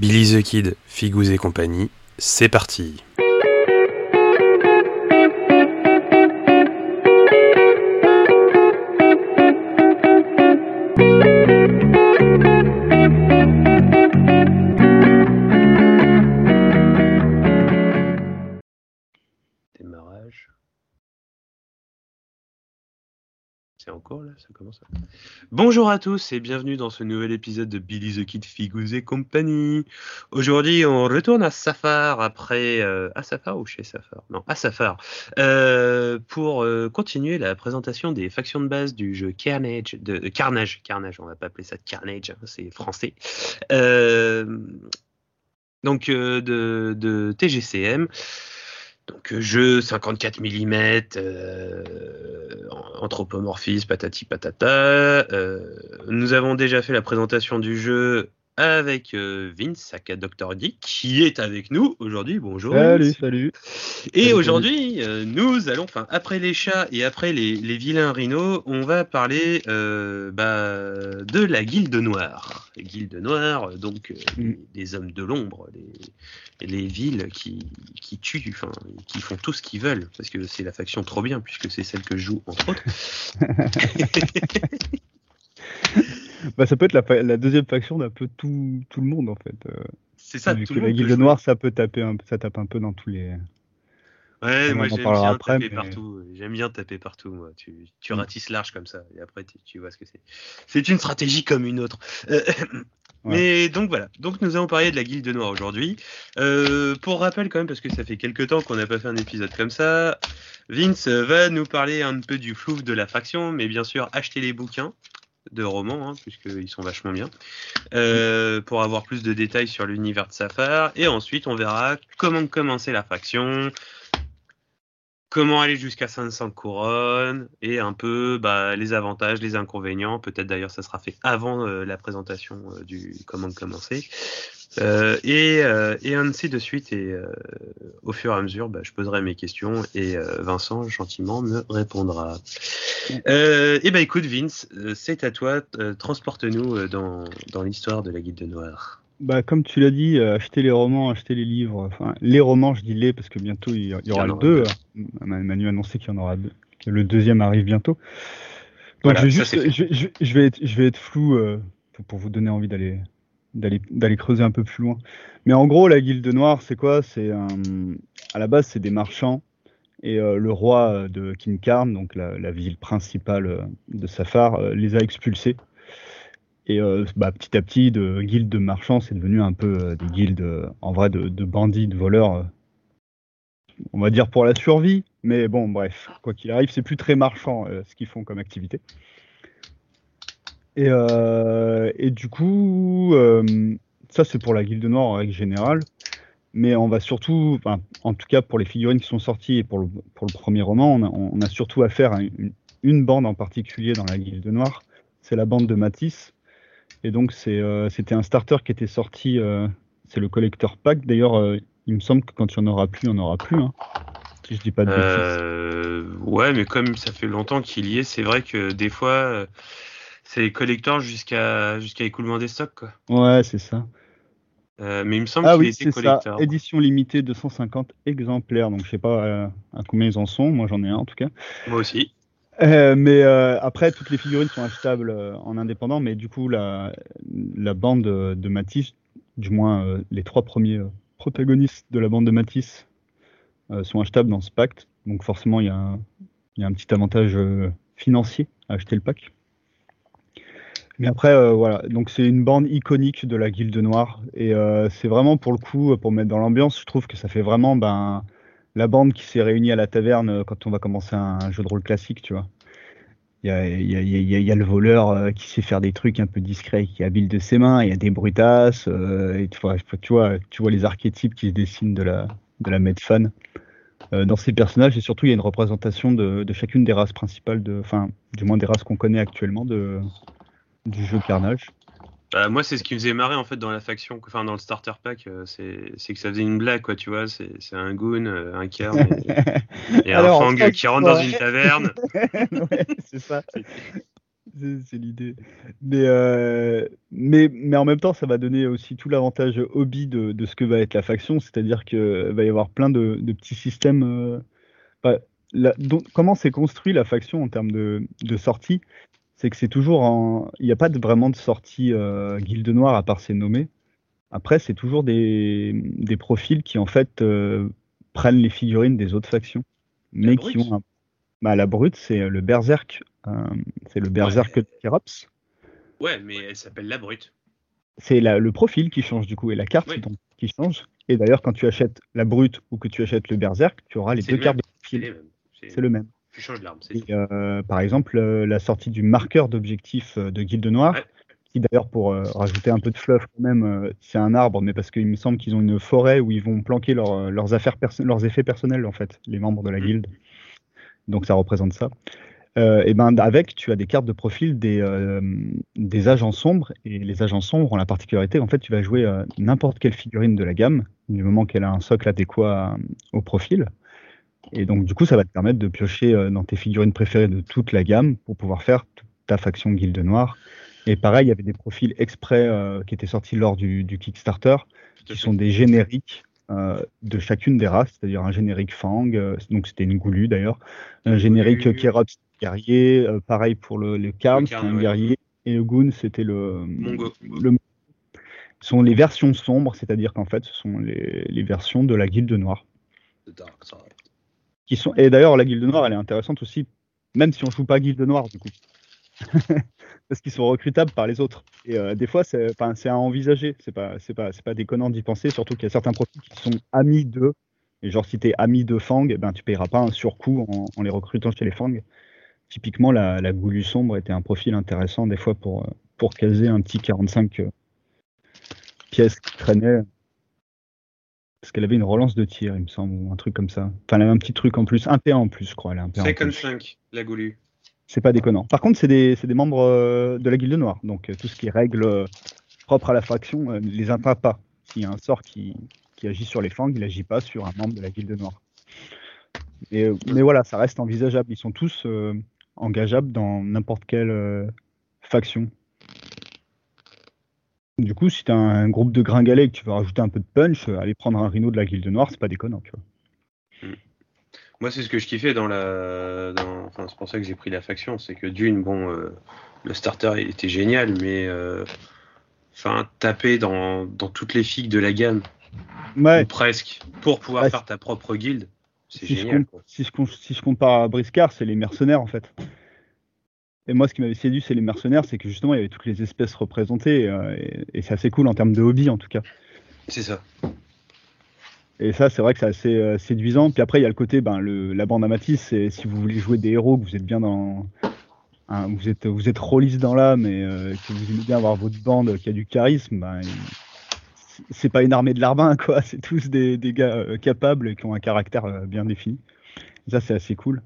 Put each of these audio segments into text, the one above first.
Billy the Kid, Figous et compagnie, c'est parti. Bonjour à tous et bienvenue dans ce nouvel épisode de Billy the Kid, Figous et compagnie. Aujourd'hui, on retourne à Safar après euh, à Safar ou chez Safar? Non, à Safar euh, pour euh, continuer la présentation des factions de base du jeu Carnage, de Carnage, Carnage. On va pas appeler ça Carnage, hein, c'est français. Donc de, de TGCM. Donc euh, jeu 54 mm, euh, anthropomorphisme, patati patata. Euh, nous avons déjà fait la présentation du jeu avec euh, Vince, aka Dr. Dick, qui est avec nous aujourd'hui. Bonjour. Salut, Vince. salut. Et aujourd'hui, euh, nous allons, enfin après les chats et après les, les vilains rhinos, on va parler euh, bah, de la Guilde Noire. La Guilde Noire, donc euh, Mm. hommes de l'ombre, les, les villes qui, qui tuent, enfin qui font tout ce qu'ils veulent, parce que c'est la faction trop bien, puisque c'est celle que je joue entre autres. Bah, ça peut être la, deuxième faction d'un peu tout, tout le monde en fait. Euh, c'est ça, vu tout que le la monde guilde noire, ça peut taper un, ça tape un peu dans tous les. Ouais, moi j'aime bien après, taper mais- partout. J'aime bien taper partout, moi. Tu, tu Mm. ratisses large comme ça, et après tu, tu vois ce que c'est. C'est une stratégie comme une autre. Euh, Ouais. Mais donc voilà. Donc nous allons parler de la Guilde Noire aujourd'hui. Euh, pour rappel quand même, parce que ça fait quelques temps qu'on n'a pas fait un épisode comme ça, Vince va nous parler un peu du flou de la faction, mais bien sûr acheter les bouquins de romans, hein, puisqu'ils sont vachement bien, euh, pour avoir plus de détails sur l'univers de Safar. Et ensuite, on verra comment commencer la faction, comment aller jusqu'à 500 couronnes, et un peu bah, les avantages, les inconvénients. Peut-être d'ailleurs, ça sera fait avant euh, la présentation euh, du comment commencer. Euh, et, euh, et ainsi de suite. Et euh, au fur et à mesure, bah, je poserai mes questions et euh, Vincent gentiment me répondra. Euh, et bah écoute Vince, c'est à toi. Transporte-nous dans, dans l'histoire de la Guilde Noire. Bah, comme tu l'as dit, acheter les romans, acheter les livres. Enfin, les romans, je dis les parce que bientôt il y, il y aura aura deux. Euh, Manu a annoncé qu'il y en aura deux. le deuxième arrive bientôt. Donc Voilà, je, vais juste, je, vais- je vais- je vais être, je vais être flou pour, pour vous donner envie d'aller d'aller creuser un peu plus loin. Mais en gros, la Guilde Noire, c'est quoi? C'est un- à la base, c'est des marchands et euh, le roi euh, de Kincarn, donc la, ville principale euh, de Safar, euh, les a expulsés. Et euh, bah, petit à petit, de guildes de marchands, c'est devenu un peu euh, des guildes euh, en vrai de, de bandits, de voleurs. euh, on va dire pour la survie, mais bon, bref, quoi qu'il arrive, c'est plus très marchand euh, ce qu'ils font comme activité. Et, euh, et du coup, euh, ça c'est pour la Guilde Noire en règle générale, mais on va surtout, en tout cas pour les figurines qui sont sorties et pour le, premier roman, on a, surtout affaire à une, bande en particulier dans la Guilde Noire, c'est la bande de Matisse. Et donc euh, c'était un starter qui était sorti, euh, c'est le collector pack. D'ailleurs, euh, il me semble que quand il n'y en aura plus, il n'y en aura plus. Hein, si je dis pas de bêtises. Euh, ouais, mais comme ça fait longtemps qu'il y est, c'est vrai que des fois, euh, c'est collector jusqu'à jusqu'à écoulement des stocks. Quoi. Ouais, c'est ça. Euh, mais il me semble Ah qu'il oui, était c'est ça. Édition limitée 250 exemplaires. Donc je sais pas euh, à combien ils en sont. Moi j'en ai un en tout cas. Moi aussi. Euh, mais après, toutes les figurines sont achetables en indépendant. Mais du coup, la, la bande de, de Matisse, du moins les trois premiers protagonistes de la bande de Matisse, sont achetables dans ce pacte. Donc forcément, il y, a un- il y a un petit avantage financier à acheter le pack. Mais après, euh, voilà, donc c'est une bande iconique de la Guilde Noire. Et euh, c'est vraiment pour le coup, pour mettre dans l'ambiance, je trouve que ça fait vraiment ben, la bande qui s'est réunie à la taverne euh, quand on va commencer un, jeu de rôle classique, tu vois. Il y a, y a- y a- le voleur qui sait faire des trucs un peu discrets, qui est habile de ses mains, il y a des brutasses, et tu, vois, tu, vois, les archétypes qui se dessinent de la, de la dans ces personnages, et surtout il y a une représentation de, de chacune des races principales, de, enfin, du moins des races qu'on connaît actuellement de, du jeu Carnage. Bah, moi, c'est ce qui me faisait marrer en fait dans la faction, enfin dans le starter pack, euh, c'est que ça faisait une blague, quoi, tu vois. C'est un goon, euh, un Kern et, et Alors, un Fang qui rentre dans une taverne. ouais, c'est ça. c'est l'idée. Mais, euh, mais, mais en même temps, ça va donner aussi tout l'avantage hobby de, de, ce que va être la faction, c'est-à-dire qu'il va y avoir plein de, de petits systèmes. Euh, bah, la, donc, comment c'est construit la faction en termes de, de sortie? C'est que c'est toujours en. Il n'y a pas de, vraiment de sortie euh, Guilde Noire à part ses nommés. Après, c'est toujours des, des profils qui en fait euh, prennent les figurines des autres factions, mais qui ont un bah, la brute, c'est le berserk. Euh, c'est le berserk ouais. de Kerops. Ouais, mais elle s'appelle la brute. C'est le profil qui change du coup et la carte donc, qui change. Et d'ailleurs, quand tu achètes la brute ou que tu achètes le berserk, tu auras les deux le cartes de profil. C'est le même. Tu changes l'arme, c'est Et, tout. euh, par exemple, euh, la sortie du marqueur d'objectif euh, de Guilde Noire, Ouais. qui d'ailleurs, pour euh, rajouter un peu de fluff quand même, euh, c'est un arbre, mais parce qu'il me semble qu'ils ont une forêt où ils vont planquer leur- leurs, affaires leurs effets personnels, en fait, les membres de la Mhm. guilde. Donc ça représente ça. Euh, et ben avec, tu as des cartes de profil des, des agents sombres, et les agents sombres ont la particularité, en fait, tu vas jouer n'importe quelle figurine de la gamme, du moment qu'elle a un socle adéquat au profil. Et donc, du coup, ça va te permettre de piocher euh, dans tes figurines préférées de toute la gamme pour pouvoir faire toute ta faction Guilde Noire. Et pareil, il y avait des profils exprès euh, qui étaient sortis lors du, du Kickstarter, qui sont des génériques euh, de chacune des races, c'est-à-dire un générique Fang, euh, donc c'était une goulue d'ailleurs, un générique. Kerops guerrier, pareil pour le, le c'est Karn, un ouais. guerrier, et le Goon, c'était le, Mongo. le ce sont les versions sombres, c'est-à-dire qu'en fait, ce sont les, les versions de la Guilde Noire The Dark Side. Qui sont et d'ailleurs la guilde noire elle est intéressante aussi même si on joue pas guilde noire du coup. Parce qu'ils sont recrutables par les autres. Et euh, des fois c'est c'est à envisager. C'est pas c'est pas c'est pas déconnant d'y penser surtout qu'il y a certains profils qui sont amis d'eux. Et genre si t'es ami de Fang eh ben tu payeras pas un surcoût en, les recrutant chez les Fang. Typiquement la, la goulue sombre était un profil intéressant des fois pour pour caser un petit 45 euh, pièces qui traînait parce qu'elle avait une relance de tir, il me semble, ou un truc comme ça. Enfin, elle avait un petit truc en plus, un P1 en plus, je crois. Elle a un P1 en Second plus. 5, la goulue. C'est pas déconnant. Par contre, c'est des, membres euh, de la Guilde Noire, donc euh, tout ce qui est règles euh, propres à la faction ne les atteint pas. S'il y a un sort qui, qui agit sur les fangs, il agit pas sur un membre de la Guilde Noire. Et, mais voilà, ça reste envisageable. Ils sont tous euh, engageables dans n'importe quelle euh, faction. Du coup, si tu as un groupe de gringalets et que tu veux rajouter un peu de punch, euh, aller prendre un rhino de la Guilde Noire, c'est pas déconnant, tu vois. Moi, c'est ce que je kiffais dans la. Dans... Enfin, c'est pour ça que j'ai pris la faction. C'est que d'une, bon, euh, le starter il était génial, mais. euh, Enfin, taper dans, dans toutes les figues de la gamme, Ouais, ou presque, pour pouvoir Ouais, faire ta propre guilde, c'est si je, génial. si, je, si je compare à Briscard, c'est les mercenaires en fait. Et moi, ce qui m'avait séduit, c'est les mercenaires, c'est que justement, il y avait toutes les espèces représentées, euh, et, et c'est assez cool en termes de hobby en tout cas. C'est ça. Et ça, c'est vrai que c'est assez euh, séduisant. Puis après, il y a le côté, ben, le, la bande à Matisse, c'est si vous voulez jouer des héros, que vous êtes bien dans. hein, vous êtes, vous êtes rôliste dans l'âme et euh, que vous aimez bien avoir votre bande qui a du charisme, ben, c'est pas une armée de larbins, quoi. C'est tous des, des gars capables et qui ont un caractère bien défini. Et ça, c'est assez cool.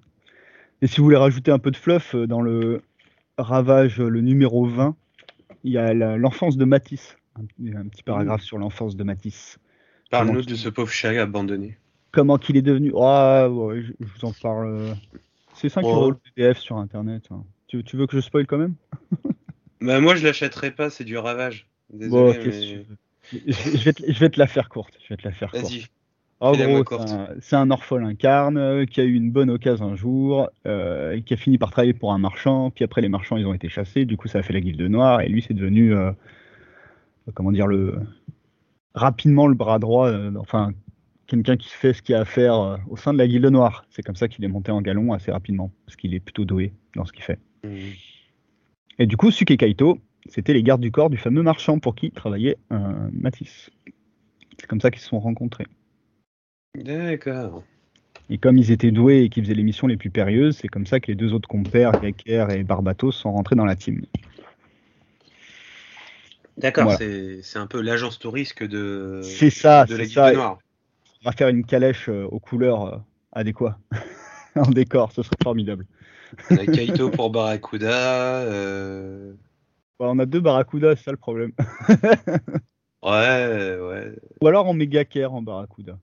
Et si vous voulez rajouter un peu de fluff, dans le Ravage, le numéro 20, il y a l'enfance de Matisse. Un, un petit paragraphe sur l'enfance de Matisse. Parle-nous de ce pauvre chat abandonné. comment qu'il est devenu. Ah, ouais, je, je vous en parle. euh. C'est 5 Ouais. euros le PDF sur internet. hein. Tu, tu veux que je spoil quand même? Bah, moi, je l'achèterai pas, c'est du ravage. Désolé, Bon, mais... je, je vais te, je vais te la faire courte. Je vais te la faire courte. Vas-y. Gros, courte. c'est un- un orphelin carne euh, qui a eu une bonne occasion un jour, euh, qui a fini par travailler pour un marchand. Puis après, les marchands, ils ont été chassés. Du coup, ça a fait la guilde noire. Et lui, c'est devenu, euh, comment dire, le rapidement le bras droit. euh, enfin, quelqu'un qui fait ce qu'il y a à faire au sein de la guilde noire. C'est comme ça qu'il est monté en galon assez rapidement, parce qu'il est plutôt doué dans ce qu'il fait. Mhm. Et du coup, Suke Kaito, c'était les gardes du corps du fameux marchand pour qui travaillait Matisse. C'est comme ça qu'ils se sont rencontrés. D'accord. Et comme ils étaient doués et qu'ils faisaient les missions les plus périlleuses, c'est comme ça que les deux autres compères, Gekker et Barbatos, sont rentrés dans la team. D'accord, Voilà. c'est un peu l'agence touriste de, C'est ça, de la ça. Noire. On va faire une calèche euh, aux couleurs euh, adéquates en décor, ce serait formidable. On a Kaito pour Barracuda. euh, on a deux Barracuda, c'est ça le problème. Ouais, ouais. Ou alors on met Gekker en Barracuda.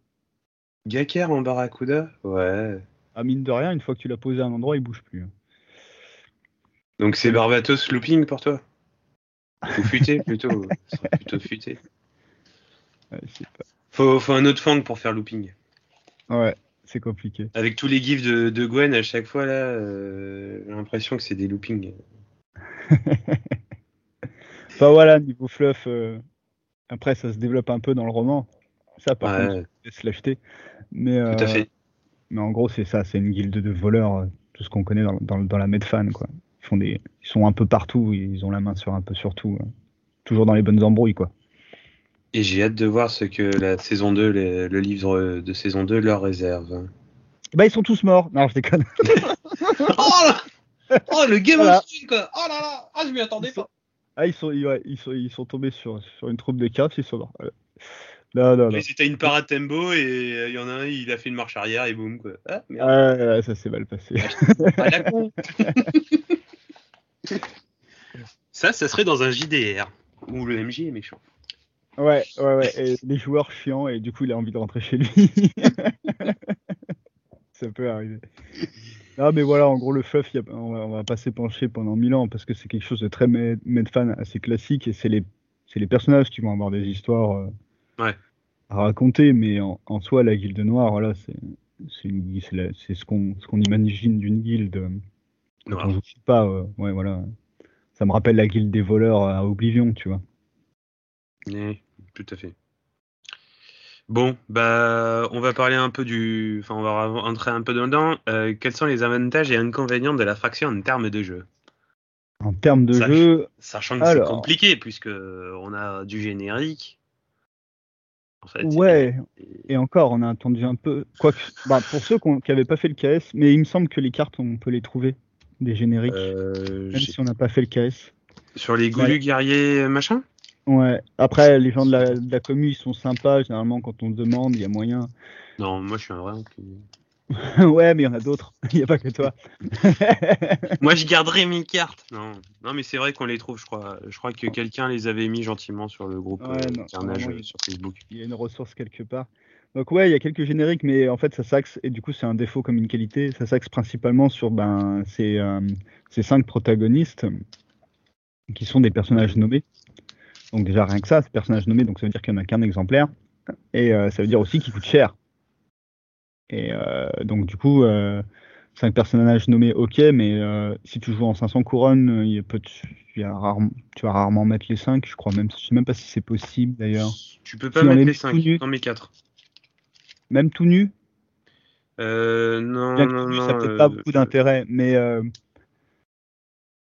Gaker en Barracuda? Ouais. Ah, mine de rien, une fois que tu l'as posé à un endroit, il bouge plus. hein. Donc c'est Barbatos looping pour toi? Ou futé plutôt Plutôt futé. Ouais, pas. Faut, faut un autre fang pour faire looping. Ouais, c'est compliqué. Avec tous les gifs de, de Gwen à chaque fois là, euh, j'ai l'impression que c'est des loopings. Enfin voilà, niveau fluff, euh, après ça se développe un peu dans le roman. Ça, par Ouais. contre, laisse l'acheter. Mais, euh, Tout à fait. mais en gros, c'est ça, c'est une guilde de voleurs, euh, tout ce qu'on connaît dans, dans, dans la Medfan, quoi. Ils, font des, ils sont un peu partout, ils ont la main sur un peu sur tout. euh. Toujours dans les bonnes embrouilles, quoi. Et j'ai hâte de voir ce que la saison 2, le, le livre de saison 2 leur réserve. Bah, ils sont tous morts. Non, je déconne. oh, là oh le Game Voilà. of Thrones quoi Oh là là Ah je m'y attendais Ils sont- Ah, ils sont, ouais, ils sont, ils sont tombés sur, sur une troupe de caps, ils sont morts. Non, non, non. Mais c'était une parade tempo et euh, il y en a un, il a fait une marche arrière et boum quoi. Ah merde. Ouais, ouais, ça s'est mal passé. Ah, la con. Ça, ça serait dans un JDR où le MJ est méchant. Ouais, ouais, ouais. Et les joueurs chiants, et du coup, il a envie de rentrer chez lui. ça peut arriver. Non, mais voilà, en gros, le fluff, a- on, va, on va pas s'épancher pendant mille ans parce que c'est quelque chose de très med- Medfan, assez classique, et c'est les, c'est les personnages qui vont avoir des histoires euh, Ouais. à raconter, mais en, en soi, la guilde noire, voilà, c'est ce qu'on ce qu'on imagine d'une guilde. on joue pas, euh, ouais, voilà. Ça me rappelle la guilde des voleurs à Oblivion, tu vois. Oui, tout à fait. Bon, bah, on va parler un peu du. Enfin, on va rentrer un peu dedans. Euh, quels sont les avantages et inconvénients de la fraction en termes de jeu? En termes de jeu, Sachant que c'est compliqué, puisque on a du générique. En fait, Ouais, et- et encore, on a attendu un peu. Quoique, bah, pour ceux qui n'avaient pas fait le KS, mais il me semble que les cartes, on peut les trouver, des génériques, euh, même si on n'a pas fait le KS. sur les goulus guerriers machin? Ouais, après, les gens de la, de la commu, ils sont sympas, généralement, quand on demande, il y a moyen. Non, moi je suis un vrai. ouais, mais il y en a d'autres, il n'y a pas que toi. Moi je garderai mes cartes. Non, non mais c'est vrai qu'on les trouve, je crois. Je crois que quelqu'un les avait mis gentiment sur le groupe Ouais, euh, non, Carnage vraiment, euh, sur Facebook. il y a une ressource quelque part. Donc ouais, il y a quelques génériques, mais en fait ça s'axe, et du coup c'est un défaut comme une qualité, ça s'axe principalement sur ben, ces, euh, ces cinq protagonistes qui sont des personnages nommés. Donc déjà rien que ça, ces personnages nommés, donc ça veut dire qu'il n'y en a qu'un exemplaire, et euh, ça veut dire aussi qu'ils coûtent cher. Et euh, donc du coup, euh, cinq personnages nommés, ok, mais euh, si tu joues en 500 couronnes, euh, il peut, y a rarement, tu vas rarement mettre les cinq, je crois même, je sais même pas si c'est possible d'ailleurs. Tu peux pas Si mettre les les met 5 tout nus. dans mes 4. Même tout nu, Euh, non, non, non. ça euh, pas beaucoup d'intérêt, mais euh,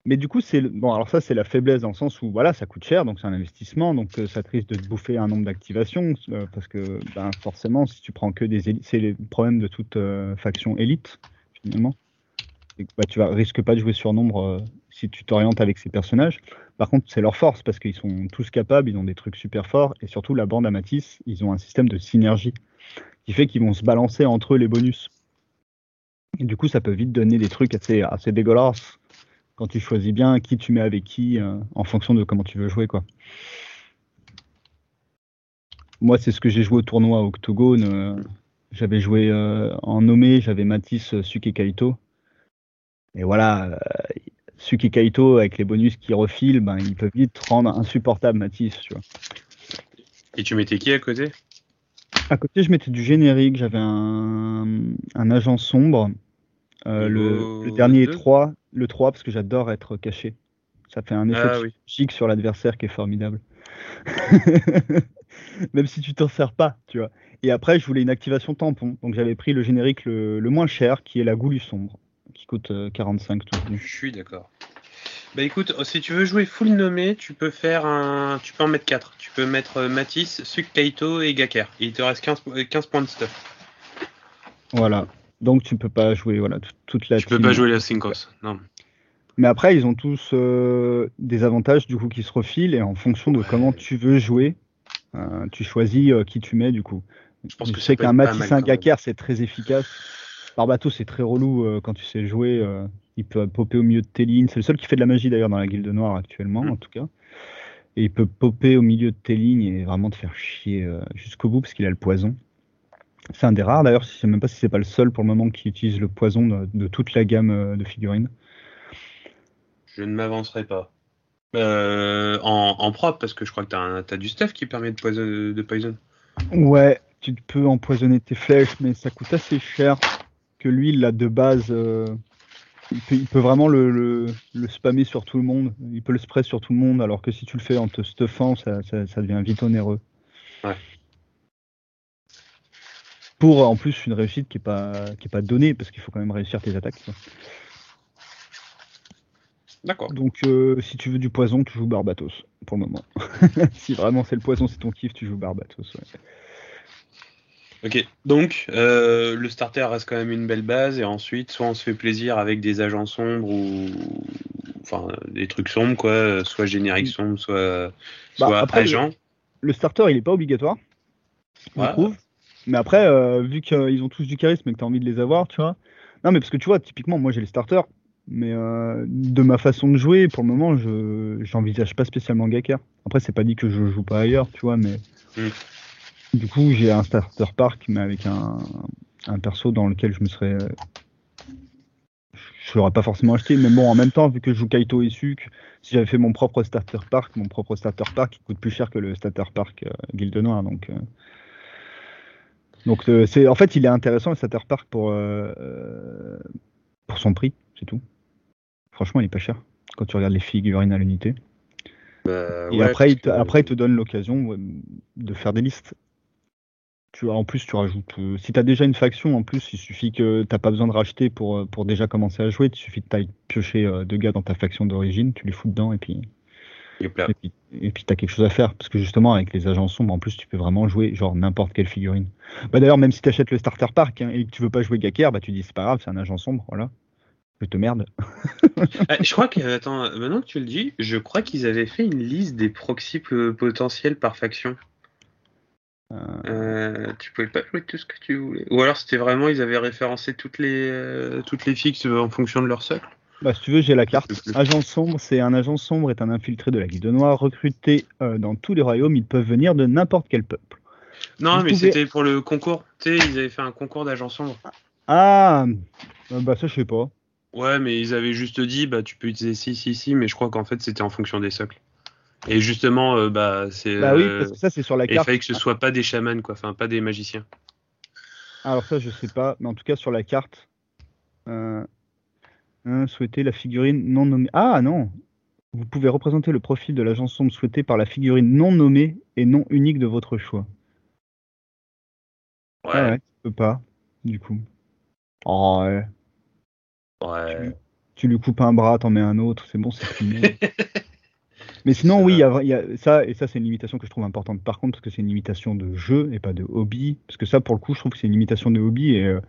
mais du coup c'est bon alors ça c'est la faiblesse dans le sens où voilà ça coûte cher donc c'est un investissement donc euh, ça te risque de te bouffer un nombre d'activations euh, parce que ben, forcément si tu prends que des élites c'est le problème de toute euh, faction élite finalement. Bah, tu vas risques pas de jouer sur nombre si tu t'orientes avec ces personnages. Par contre c'est leur force parce qu'ils sont tous capables ils ont des trucs super forts et surtout la bande Amatis ils ont un système de synergie qui fait qu'ils vont se balancer entre eux les bonus. Et du coup, ça peut vite donner des trucs assez, assez dégueulasses quand tu choisis bien qui tu mets avec qui euh, en fonction de comment tu veux jouer. quoi. Moi, c'est ce que j'ai joué au tournoi Octogone. euh, j'avais joué euh, en nommé, j'avais Matisse, Suke Kaito. Et voilà, Suke Kaito, avec les bonus qui refilent, ben, ils peuvent vite rendre insupportable Matisse. Tu vois. Et tu mettais qui à côté? À côté, je mettais du générique, j'avais un, un agent sombre. Euh, le, le dernier est deux 3, le 3 parce que j'adore être caché. Ça fait un effet Ah oui. psychique sur l'adversaire qui est formidable. Même si tu t'en sers pas, tu vois. Et après, je voulais une activation tampon. Donc j'avais pris le générique le, le moins cher, qui est la Goulue sombre, qui coûte euh, 45 tout nu. Je suis d'accord. Bah écoute, si tu veux jouer full nommé, tu peux faire un. Tu peux en mettre 4. Tu peux mettre euh, Matisse, Suk Kaito et Gaker. Et il te reste 15, po- euh, 15 points de stuff. Voilà. Donc tu peux pas jouer voilà, tout- toute la Tu peux pas jouer la Syncos. Non. Mais après, ils ont tous euh, des avantages du coup qui se refilent et en fonction de Ouais. comment tu veux jouer, euh, tu choisis euh, qui tu mets du coup. Je pense que sais qu'un même. Gaker c'est très efficace. Barbato c'est très relou euh, quand tu sais jouer. euh, il peut popper au milieu de tes lignes. C'est le seul qui fait de la magie d'ailleurs dans la guilde noire actuellement Mm. en tout cas. Et il peut popper au milieu de tes lignes et vraiment te faire chier euh, jusqu'au bout parce qu'il a le poison. C'est un des rares d'ailleurs, je sais même pas si c'est pas le seul pour le moment qui utilise le poison de, de toute la gamme euh, de figurines. Je ne m'avancerai pas. Euh, en, en propre, parce que je crois que t'as, as du stuff qui permet de poison. De poison. Ouais, tu peux empoisonner tes flèches, mais ça coûte assez cher que lui, il l'a de base. euh, il, peut, il peut vraiment le, le, le spammer sur tout le monde. Il peut le spray sur tout le monde, alors que si tu le fais en te stuffant, ça, ça, ça devient vite onéreux. Ouais. Pour en plus une réussite qui est pas qui est pas donnée, parce qu'il faut quand même réussir tes attaques. D'accord. Donc euh, si tu veux du poison, tu joues Barbatos pour le moment. si vraiment c'est le poison, c'est ton kiff, tu joues Barbatos. ouais. Ok. Donc, euh, le starter reste quand même une belle base, et ensuite, soit on se fait plaisir avec des agents sombres ou. Enfin, des trucs sombres, quoi. Soit générique sombre, soit. Bah, soit après, agent. Le starter, il est pas obligatoire, je Ouais. trouve. Mais après, euh, vu qu'ils ont tous du charisme et que tu as envie de les avoir, tu vois. Non, mais parce que tu vois, typiquement, moi j'ai les starters, mais euh, de ma façon de jouer, pour le moment, je j'envisage pas spécialement Gaker. Après, c'est pas dit que je joue pas ailleurs, tu vois, mais. Mm. Du coup, j'ai un starter park, mais avec un, un perso dans lequel je me serais. euh, Je l'aurais pas forcément acheté, mais bon, en même temps, vu que je joue Kaito et Suk, si j'avais fait mon propre starter park, mon propre starter park, il coûte plus cher que le starter park euh, Guilde Noire, donc. Donc euh, c'est en fait il est intéressant le starter park pour euh, pour son prix, c'est tout. Franchement, il est pas cher quand tu regardes les figurines à l'unité. Bah, Et ouais, après, il te, que- après, il te donne l'occasion de faire des listes. Tu en plus, tu rajoutes. euh, si tu as déjà une faction, en plus, il suffit que t'as pas besoin de racheter pour, pour déjà commencer à jouer. Il suffit tu piocher euh, deux gars dans ta faction d'origine, tu les fous dedans et puis. Et puis et puis t'as quelque chose à faire. Parce que justement, avec les agents sombres, en plus, tu peux vraiment jouer genre n'importe quelle figurine. Bah d'ailleurs, même si tu achètes le starter park hein, et que tu veux pas jouer Gaker, bah tu dis c'est pas grave, c'est un agent sombre, voilà. Je te merde. Ah, je crois que, attends, maintenant que tu le dis, je crois qu'ils avaient fait une liste des proxys potentiels par faction. Euh, Euh, tu pouvais pas jouer tout ce que tu voulais. Ou alors c'était vraiment, ils avaient référencé toutes les, euh, toutes les fixes en fonction de leur socle. Bah, si tu veux, j'ai la carte. Agent sombre, c'est un agent sombre est un infiltré de la Guilde Noire recruté euh, dans tous les royaumes. Ils peuvent venir de n'importe quel peuple. Non, Vous mais pouvez- c'était pour le concours. Tu sais, ils avaient fait un concours d'agents sombres. Ah, euh, bah ça je sais pas. Ouais, mais ils avaient juste dit, bah tu peux utiliser ci, ci, ci, mais je crois qu'en fait c'était en fonction des socles. Et justement, euh, bah c'est. Bah oui, euh, parce que ça c'est sur la et il carte. fallait que ce soit pas des chamans, quoi, enfin pas des magiciens. Alors ça je sais pas, mais en tout cas sur la carte, euh, hein, souhaiter la figurine non nommée. Ah non, vous pouvez représenter le profil de l'agent sombre souhaité par la figurine non nommée et non unique de votre choix. Ouais, Ah ouais, tu peux pas, du coup. Oh ouais. ouais. tu lui coupes un bras, t'en mets un autre, c'est bon, c'est fini. Mais sinon, oui, il y va. a, il y a ça, et ça, c'est une limitation que je trouve importante par contre, parce que c'est une limitation de jeu et pas de hobby. Parce que ça, pour le coup, je trouve que c'est une limitation de hobby, et euh,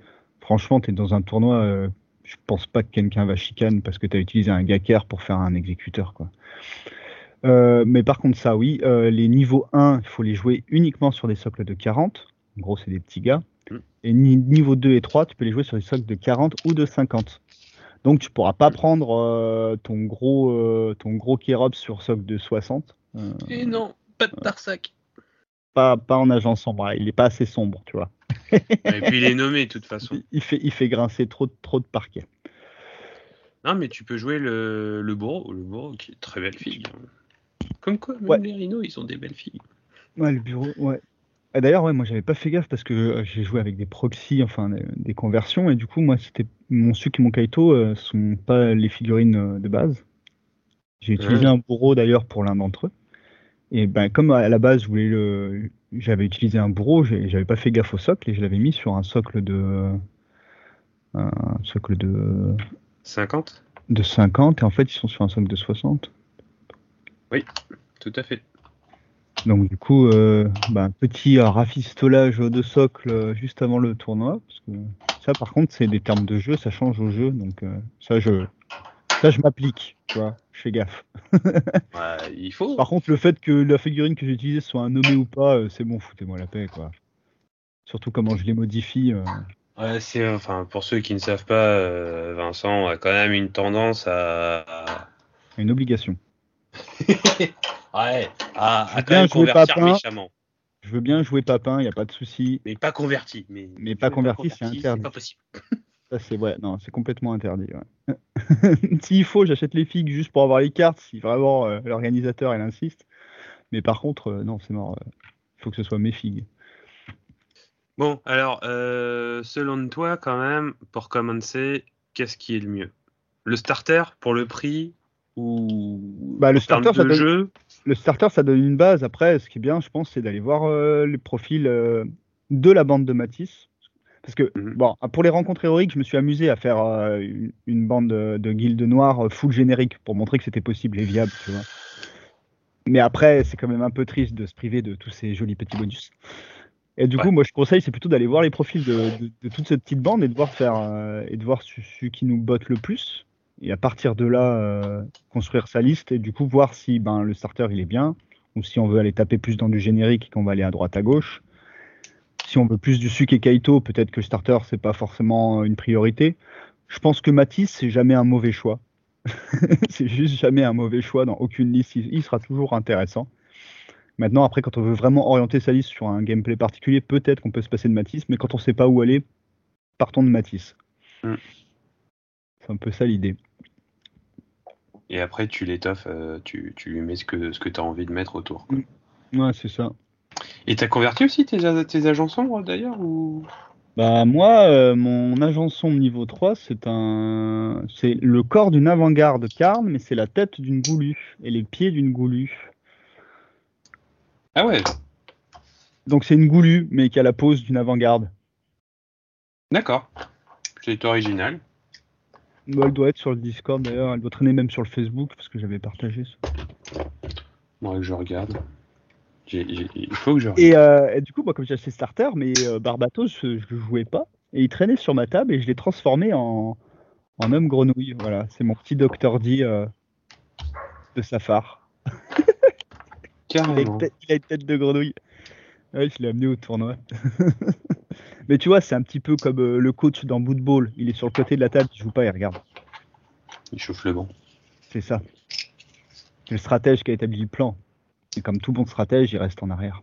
franchement, t'es dans un tournoi, euh, je pense pas que quelqu'un va chicane parce que t'as utilisé un gacker pour faire un exécuteur, quoi. Euh, mais par contre, ça, oui, euh, les niveaux 1, il faut les jouer uniquement sur des socles de 40. En gros, c'est des petits gars. Mm. Et ni- niveau 2 et 3, tu peux les jouer sur des socles de 40 ou de 50. Donc tu pourras pas prendre euh, ton gros euh, ton gros Kérops sur socle de 60. euh, Et non, pas de Tarsac. Pas, pas en agent sombre, hein, il est pas assez sombre, tu vois. Et puis il est nommé de toute façon. Il, fait il fait grincer trop de- trop de parquet. Non, mais tu peux jouer le, le bourreau, le bourreau qui est une très belle fille. hein. Comme quoi, même Ouais. les rhinos, ils ont des belles filles. Ouais, le bureau, ouais. Ah, D'ailleurs, ouais, moi j'avais pas fait gaffe parce que euh, j'ai joué avec des proxys, enfin des, des conversions, et du coup, moi c'était mon Suk et mon Kaito euh, sont pas les figurines euh, de base. J'ai utilisé Ouais. un bourreau d'ailleurs pour l'un d'entre eux. Et ben comme à la base je voulais le, j'avais utilisé un bourreau, j'avais pas fait gaffe au socle et je l'avais mis sur un socle de, un socle de 50 de 50 et en fait ils sont sur un socle de 60. Tout à fait. Donc du coup, euh, bah, petit rafistolage de socle euh, juste avant le tournoi, parce que ça par contre c'est des termes de jeu, ça change au jeu, donc euh, ça je ça je m'applique, tu vois, je fais gaffe. Ouais, il faut. Par contre le fait que la figurine que j'ai utilisée soit un nommé ou pas, euh, c'est bon, foutez-moi la paix quoi. Surtout comment je les modifie. euh. Ouais, c'est enfin pour ceux qui ne savent pas, euh, Vincent a quand même une tendance à, à- une obligation. ouais, à, à veux quand bien même jouer convertir Papin. méchamment, Je veux bien jouer papin, il y a pas de souci. mais pas converti. Mais, Mais pas converti, c'est interdit. pas possible. Ça, c'est ouais, non, c'est complètement interdit. ouais. S'il faut, j'achète les figues juste pour avoir les cartes, si vraiment euh, l'organisateur elle insiste. Mais par contre, euh, non, c'est mort. Il faut que ce soit mes figues. Bon, alors, euh, selon toi, quand même, pour commencer, qu'est-ce qui est le mieux? Le starter pour le prix ou Bah, le starter, ça donne- jeu? Le starter, ça donne une base. Après, ce qui est bien, je pense, c'est d'aller voir euh, les profils euh, de la bande de Matisse. Parce que, Mhm. bon, pour les rencontres héroïques, je me suis amusé à faire euh, une, une bande de, de guildes noires euh, full générique pour montrer que c'était possible et viable, tu vois. Mais après, c'est quand même un peu triste de se priver de tous ces jolis petits bonus. Et du Ouais. coup, moi, je conseille, c'est plutôt d'aller voir les profils de, de- de toute cette petite bande et de voir faire euh, et de voir ce- celui qui nous botte le plus. Et à partir de là, euh, construire sa liste et du coup voir si ben, le starter il est bien ou si on veut aller taper plus dans du générique et qu'on va aller à droite à gauche. Si on veut plus du Suke et Kaito, peut-être que starter c'est pas forcément une priorité. Je pense que Matisse c'est jamais un mauvais choix. c'est juste jamais un mauvais choix dans aucune liste. Il, sera toujours intéressant. Maintenant, après, quand on veut vraiment orienter sa liste sur un gameplay particulier, peut-être qu'on peut se passer de Matisse, mais quand on sait pas où aller, partons de Matisse. Mm. C'est un peu ça l'idée. et après tu l'étoffes, euh, tu, tu lui mets ce que, ce que tu as envie de mettre autour. quoi. Ouais, c'est ça. Et t'as converti aussi tes, tes agents sombres d'ailleurs ou... Bah moi, euh, mon agent sombre niveau 3, c'est un, c'est le corps d'une avant-garde carne, mais c'est la tête d'une goulue et les pieds d'une goulue. Ah ouais, Donc c'est une goulue, mais qui a la pose d'une avant-garde. d'accord. C'est original. Bah, elle doit être sur le Discord d'ailleurs, elle doit traîner même sur le Facebook parce que j'avais partagé ça. Moi que je regarde. Il faut que je. Et, euh, et du coup, moi, comme j'ai acheté Starter, mais euh, Barbatos, je, le jouais pas. Et il traînait sur ma table et je l'ai transformé en, en homme grenouille. Voilà, c'est mon petit Docteur D euh, de Safar. Il a, une Carrément. tête, il a une tête de grenouille. Ouais, je l'ai amené au tournoi. mais tu vois, c'est un petit peu comme euh, le coach dans Bootball. Il est sur le côté de la table, il joue pas, il regarde. Il chauffe le banc. C'est ça. C'est le stratège qui a établi le plan. Et comme tout bon stratège, il reste en arrière.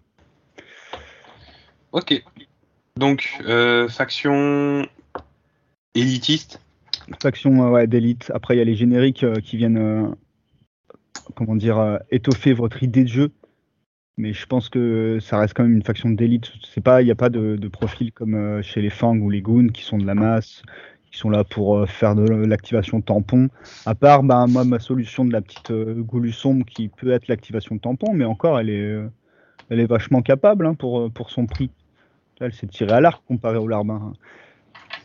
Ok. Donc, euh, faction élitiste. faction euh, ouais, d'élite. Après, il y a les génériques euh, qui viennent, comment dire, étoffer votre idée de jeu. Mais je pense que ça reste quand même une faction d'élite. C'est pas, il n'y a pas de, de profil comme chez les Fang ou les Goons qui sont de la masse, qui sont là pour euh, faire de l'activation tampon. À part, bah, moi, ma solution de la petite euh, goulue sombre qui peut être l'activation tampon, mais encore, elle est, euh, elle est vachement capable hein, pour, pour son prix. Là, elle s'est tirée à l'arc comparée au larbin. hein.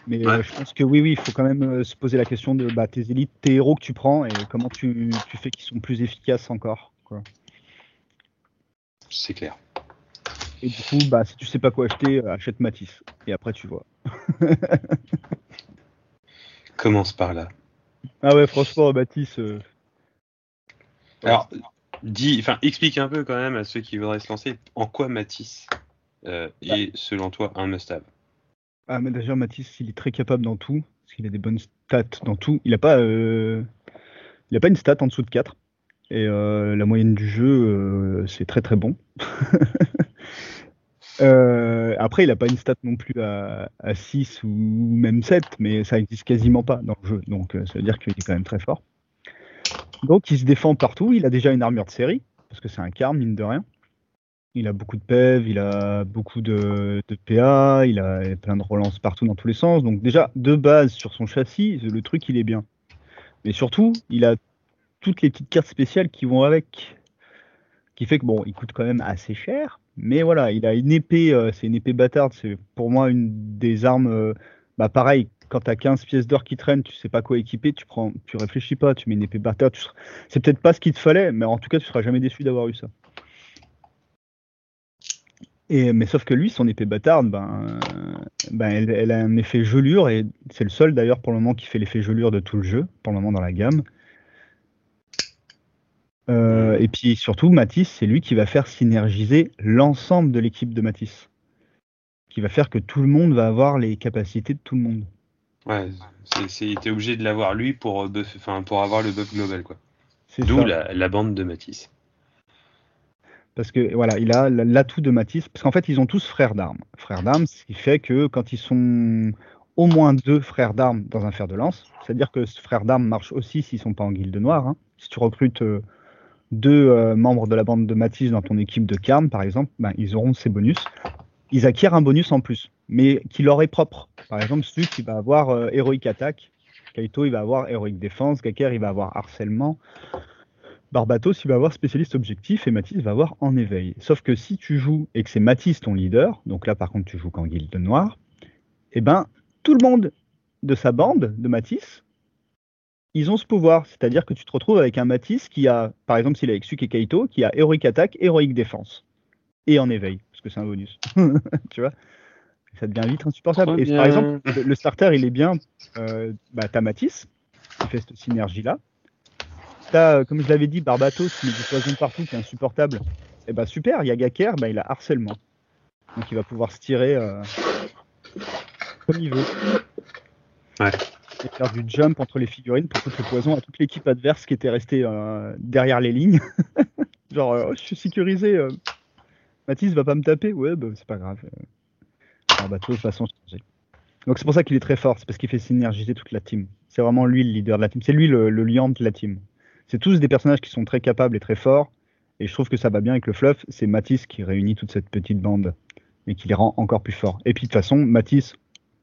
Mais Ouais. je pense que oui, oui, il faut quand même se poser la question de bah, tes élites, tes héros que tu prends et comment tu, tu fais qu'ils sont plus efficaces encore. C'est clair. Et du coup, bah, si tu sais pas quoi acheter, achète Matisse. Et après, tu vois. Commence par là. Ah ouais, franchement, Matisse. euh, Alors, dis, enfin, explique un peu quand même à ceux qui voudraient se lancer en quoi Matisse euh, est, selon toi, un must-have. Ah, mais déjà, Matisse, il est très capable dans tout. Parce qu'il a des bonnes stats dans tout. Il a pas, euh, il a pas une stat en dessous de 4. Et la moyenne du jeu, c'est très très bon. Euh, après, il a pas une stat non plus à, à 6 ou même 7, mais ça existe quasiment pas dans le jeu. Donc, euh, ça veut dire qu'il est quand même très fort. Donc, il se défend partout. Il a déjà une armure de série, parce que c'est un carme, mine de rien. Il a beaucoup de PEV, il a beaucoup de, de PA, il a plein de relances partout dans tous les sens. Donc déjà, de base, sur son châssis, le truc, il est bien. Mais surtout, il a toutes les petites cartes spéciales qui vont avec. Qui fait que, bon, il coûte quand même assez cher. Mais voilà, il a une épée, euh, c'est une épée bâtarde. C'est pour moi une des armes, euh, bah pareil, quand t'as 15 pièces d'or qui traînent, tu sais pas quoi équiper, tu prends, tu réfléchis pas, tu mets une épée bâtarde. C'est peut-être pas ce qu'il te fallait, mais en tout cas, tu seras jamais déçu d'avoir eu ça. Et, mais sauf que lui, son épée bâtarde, ben, euh, ben elle, elle a un effet gelure, et c'est le seul d'ailleurs pour le moment qui fait l'effet gelure de tout le jeu, pour le moment dans la gamme. Euh, et puis surtout, Matisse, c'est lui qui va faire synergiser l'ensemble de l'équipe de Matisse. Qui va faire que tout le monde va avoir les capacités de tout le monde. Ouais, c'est, c'est, t'es obligé de l'avoir lui pour, euh, buff- pour avoir le buff global, quoi. D'où la, la bande de Matisse. Parce que voilà, il a l'atout de Matisse. Parce qu'en fait, ils ont tous frères d'armes. Frères d'armes, ce qui fait que quand ils sont au moins deux frères d'armes dans un fer de lance. C'est-à-dire que ce frère d'armes marche aussi s'ils sont pas en guilde noire. Hein. Si tu recrutes euh, deux euh, membres de la bande de Matisse dans ton équipe de Karn, par exemple, ben, ils auront ces bonus. Ils acquièrent un bonus en plus, mais qui leur est propre. Par exemple, celui qui va avoir euh, héroïque attaque, Kaito il va avoir héroïque défense, Gaker il va avoir harcèlement, Barbatos il va avoir spécialiste objectif et Matisse va avoir en éveil. Sauf que si tu joues et que c'est Matisse ton leader, donc là par contre tu joues qu'en guilde noire, eh ben tout le monde de sa bande de Matisse ils ont ce pouvoir. C'est-à-dire que tu te retrouves avec un Matisse qui a, par exemple, s'il est avec Suke et Kaito, qui a héroïque attaque, héroïque défense. Et en éveil, parce que c'est un bonus. tu vois? Ça devient vite insupportable. Et par exemple, le, starter, il est bien. Euh, bah, t'as Matisse, qui fait cette synergie-là. T'as, euh, comme je l'avais dit, Barbatos, qui met du poison partout, qui est insupportable. Et eh bah super, il y a Gaker, bah, il a harcèlement. Donc il va pouvoir se tirer euh, comme il veut. Ouais faire du jump entre les figurines pour foutre le poison à toute l'équipe adverse qui était restée euh, derrière les lignes. Genre, euh, oh, je suis sécurisé. Euh. Mathis va pas me taper. Ouais, bah, c'est pas grave. Ah, bah, de façon, Donc c'est pour ça qu'il est très fort, c'est parce qu'il fait synergiser toute la team. C'est vraiment lui le leader de la team. C'est lui le, le liant de la team. C'est tous des personnages qui sont très capables et très forts. Et je trouve que ça va bien avec le fluff. C'est Matisse qui réunit toute cette petite bande et qui les rend encore plus forts. Et puis de toute façon, Matisse,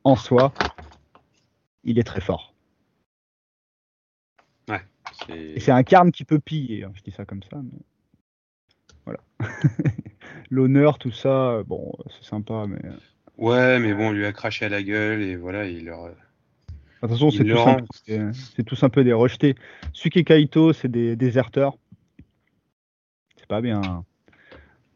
en soi, il est très fort. Ouais. Et c'est un carne qui peut piller, hein, je dis ça comme ça. Mais... Voilà. L'honneur, tout ça, bon, c'est sympa, mais. Euh, ouais, mais bon, on lui a craché à la gueule et voilà, il leur. De toute façon, c'est tous, tous, un peu des rejetés. Suke Kaito, c'est des déserteurs. C'est pas bien.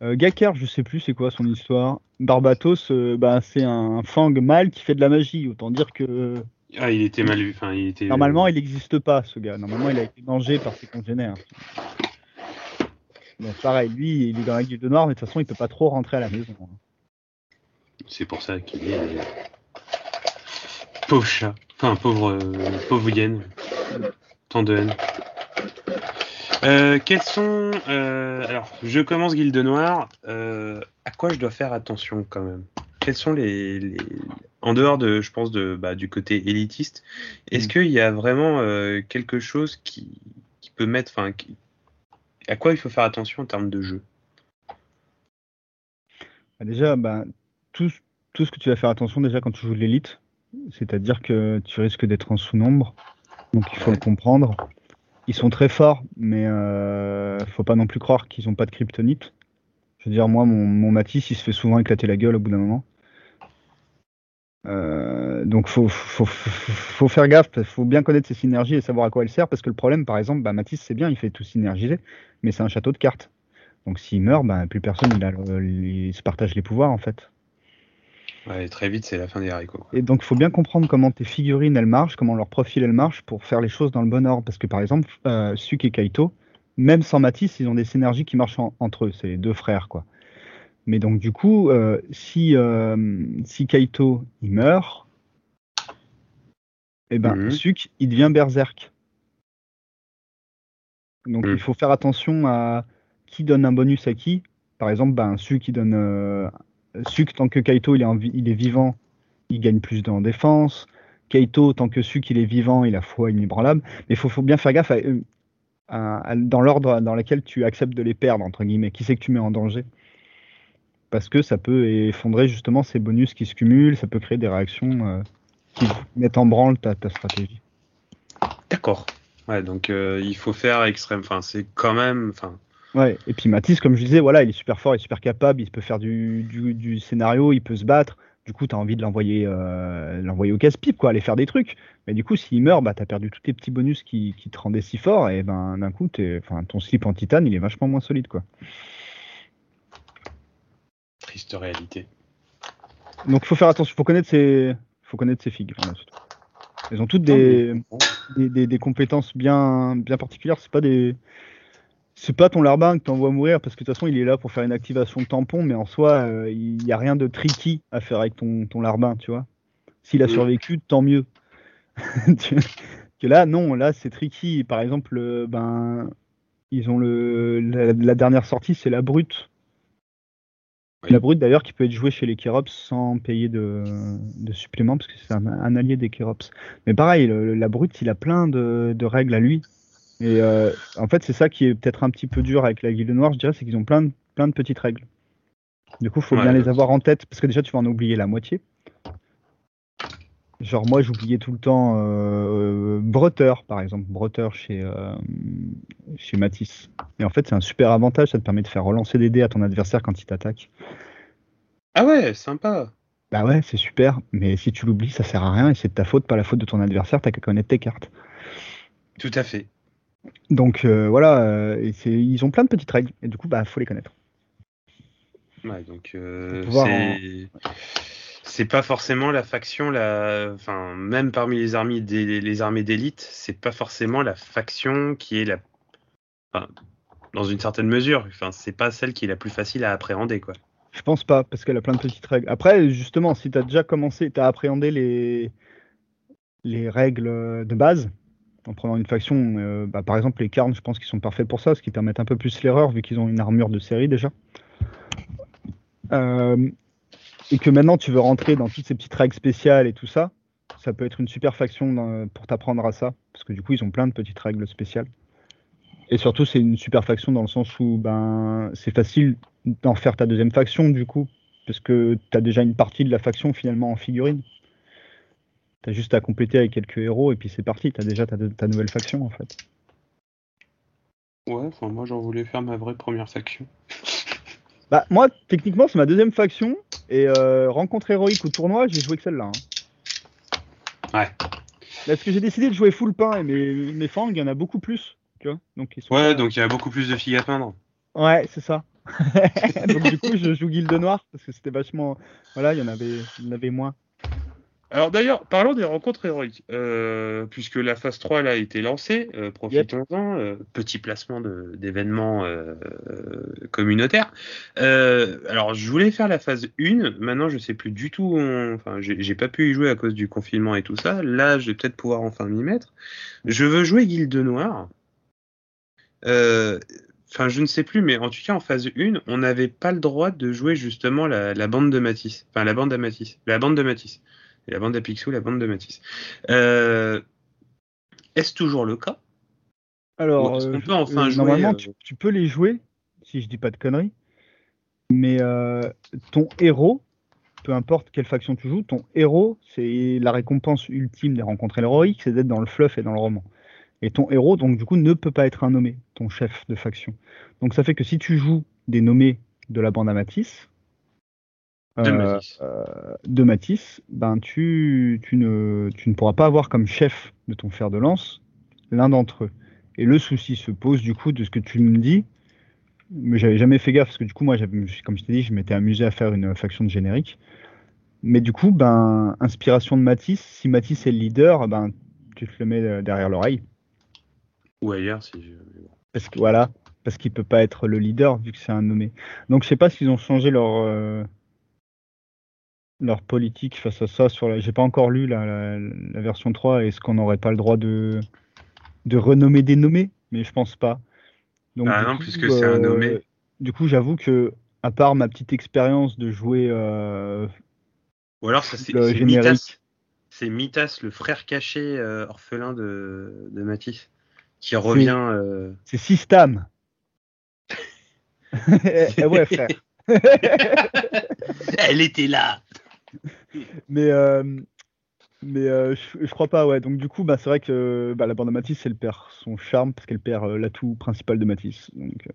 Euh, Gaker, je sais plus c'est quoi son histoire? Barbatos, euh, bah, c'est un fang mâle qui fait de la magie. Autant dire que ah, il était mal vu. Enfin, il était... Normalement, il n'existe pas, ce gars. Normalement, il a été mangé par ses congénères. Donc, pareil, lui, il est dans la guilde noire, mais de toute façon, il peut pas trop rentrer à la maison. C'est pour ça qu'il est. Pauvre chat. Enfin, pauvre, euh, pauvre Yen. Tant de haine. Euh, quels sont. Euh, alors, je commence Guilde Noire. à quoi je dois faire attention quand même? Quels sont les, en dehors de, je pense, de, bah, du côté élitiste, est-ce mm. qu'il y a vraiment euh, quelque chose qui, peut mettre, enfin, à quoi il faut faire attention en termes de jeu? Bah, Déjà, bah, tout, tout, ce que tu vas faire attention déjà quand tu joues de l'élite, c'est-à-dire que tu risques d'être en sous-nombre, donc il faut le comprendre. Ils sont très forts, mais euh, faut pas non plus croire qu'ils n'ont pas de kryptonite. Je veux dire, moi, mon, mon Matisse, il se fait souvent éclater la gueule au bout d'un moment. Euh, donc faut, faut, faut, faire gaffe, il faut bien connaître ses synergies et savoir à quoi elle sert, parce que le problème, par exemple, bah, Matisse c'est bien, il fait tout synergiser, mais c'est un château de cartes. Donc s'il meurt, bah, plus personne il, se partage les pouvoirs en fait. Ouais, très vite c'est la fin des haricots. Et donc il faut bien comprendre comment tes figurines elles marchent, comment leur profil elles marchent pour faire les choses dans le bon ordre, parce que par exemple, euh, Suk et Kaito, même sans Matisse, ils ont des synergies qui marchent entre eux, c'est les deux frères quoi. Mais donc du coup, euh, si, euh, si Kaito il meurt, eh ben mhm. Suk il devient berserk. Donc il mhm. faut faire attention à qui donne un bonus à qui. Par exemple, ben, Suk il donne euh, Suk tant que Kaito il est, il est vivant, il gagne plus en défense. Kaito tant que Suk il est vivant, il a foi inébranlable. Mais il faut, faut, bien faire gaffe à, dans l'ordre dans lequel tu acceptes de les perdre entre guillemets. Qui c'est que tu mets en danger? Parce que ça peut effondrer justement ces bonus qui se cumulent, ça peut créer des réactions euh, qui mettent en branle ta, stratégie. D'accord. Ouais, donc euh, il faut faire extrême. Enfin, c'est quand même. Enfin. Ouais. Et puis Matisse, comme je disais, voilà, il est super fort, il est super capable, il peut faire du, du, scénario, il peut se battre. Du coup, tu as envie de l'envoyer euh, l'envoyer au casse-pipe, quoi, aller faire des trucs. Mais du coup, s'il meurt, bah, tu as perdu tous tes petits bonus qui, qui te rendaient si fort, et ben d'un coup, ton slip en titane, il est vachement moins solide, quoi triste réalité. Donc il faut faire attention, il faut connaître ses, faut connaître ses figues. Elles ont toutes des, des, des, compétences bien, bien particulières. C'est pas des, c'est pas ton larbin que t'envoies mourir parce que de toute façon il est là pour faire une activation de tampon, mais en soi euh, il n'y a rien de tricky à faire avec ton, ton larbin, tu vois. S'il a survécu, tant mieux. que là, non, là c'est tricky. Par exemple, euh, ben ils ont le la, la dernière sortie, c'est la brute La brute d'ailleurs qui peut être jouée chez les Kerops sans payer de, de supplément parce que c'est un, allié des Kerops. Mais pareil, la brute il a plein de, de règles à lui. Et euh, en fait c'est ça qui est peut-être un petit peu dur avec la guilde noire, je dirais, c'est qu'ils ont plein de, plein de petites règles. Du coup, il faut bien les avoir en tête parce que déjà tu vas en oublier la moitié. Genre moi j'oubliais tout le temps euh, Breteur par exemple, Breteur chez, euh, chez Matisse. Et en fait c'est un super avantage, ça te permet de faire relancer des dés à ton adversaire quand il t'attaque. Ah ouais, sympa. Bah ouais, c'est super, mais si tu l'oublies ça sert à rien et c'est de ta faute, pas la faute de ton adversaire, t'as qu'à connaître tes cartes. Tout à fait. Donc euh, voilà, euh, et ils ont plein de petites règles et du coup bah faut les connaître. Ouais, donc c'est c'est pas forcément la faction, la, enfin, même parmi les armées les armées d'élite, c'est pas forcément la faction qui est la, dans une certaine mesure, enfin, c'est pas celle qui est la plus facile à appréhender, quoi. Je pense pas, parce qu'elle a plein de petites règles. Après, justement, si tu as déjà commencé, tu as appréhendé les, les règles de base, en prenant une faction, euh, bah, par exemple, les carnes, je pense qu'ils sont parfaits pour ça, ce qui permet un peu plus l'erreur, vu qu'ils ont une armure de série déjà. Euh, et que maintenant tu veux rentrer dans toutes ces petites règles spéciales et tout ça, ça peut être une super faction pour t'apprendre à ça, parce que du coup ils ont plein de petites règles spéciales. Et surtout c'est une super faction dans le sens où ben c'est facile d'en faire ta deuxième faction du coup, parce que tu as déjà une partie de la faction finalement en figurine. Tu as juste à compléter avec quelques héros et puis c'est parti, tu as déjà ta, ta, nouvelle faction en fait. Ouais, enfin moi j'en voulais faire ma vraie première faction. Bah, moi, techniquement, c'est ma deuxième faction. Et euh, rencontre héroïque ou tournoi, j'ai joué que celle-là. Hein. Ouais. Parce que j'ai décidé de jouer full pain et mes, mes fangs, il y en a beaucoup plus. Tu vois donc, ils sont ouais, donc il y a beaucoup plus de filles à peindre. Ouais, c'est ça. donc du coup, je joue Guilde Noire parce que c'était vachement. Voilà, il y en avait, il y en avait moins. Alors d'ailleurs, parlons des rencontres héroïques, euh, puisque la phase 3 a été lancée, euh, profitons-en, euh, petit placement d'événements communautaires. alors je voulais faire la phase 1, maintenant je sais plus du tout, enfin j'ai pas pu y jouer à cause du confinement et tout ça, là je vais peut-être pouvoir enfin m'y mettre. Je veux jouer Guilde Noire. Enfin, je ne sais plus, mais en tout cas, en phase 1, on n'avait pas le droit de jouer justement la, la bande de Matisse. Enfin, la bande de Matisse. La bande de Matisse la bande d'Apixou, la bande de Matisse. Euh, est-ce toujours le cas? Alors, euh, peut enfin euh, normalement, tu, peux les jouer, si je dis pas de conneries, mais ton héros, peu importe quelle faction tu joues, ton héros, c'est la récompense ultime des rencontres héroïques, c'est d'être dans le fluff et dans le roman. Et ton héros, donc du coup, ne peut pas être un nommé, ton chef de faction. Donc ça fait que si tu joues des nommés de la bande à Matisse, euh, de Matisse, ben tu, tu, ne, tu ne pourras pas avoir comme chef de ton fer de lance l'un d'entre eux. Et le souci se pose du coup de ce que tu me dis, mais j'avais jamais fait gaffe parce que du coup moi, comme je t'ai dit, je m'étais amusé à faire une faction de générique. Mais du coup, ben inspiration de Matisse, si Matisse est le leader, ben tu te le mets derrière l'oreille. Ou ailleurs si Parce que voilà, parce qu'il peut pas être le leader vu que c'est un nommé. Donc je sais pas s'ils ont changé leur euh, leur politique face à ça sur la... J'ai pas encore lu la, version 3. Est-ce qu'on n'aurait pas le droit de, de renommer des nommés? Mais je pense pas. Donc, ah non, puisque c'est un nommé. Euh, du coup, j'avoue que, à part ma petite expérience de jouer. Euh, Ou alors, c'est Mitas. C'est Mitas, le frère caché euh, orphelin de, de Matisse, qui revient. C'est Systam. Eh ouais, frère. Elle était là mais euh, mais euh, je, crois pas, ouais. Donc du coup, bah, c'est vrai que bah, la bande de Matisse, elle perd son charme parce qu'elle perd euh, l'atout principal de Matisse. Donc,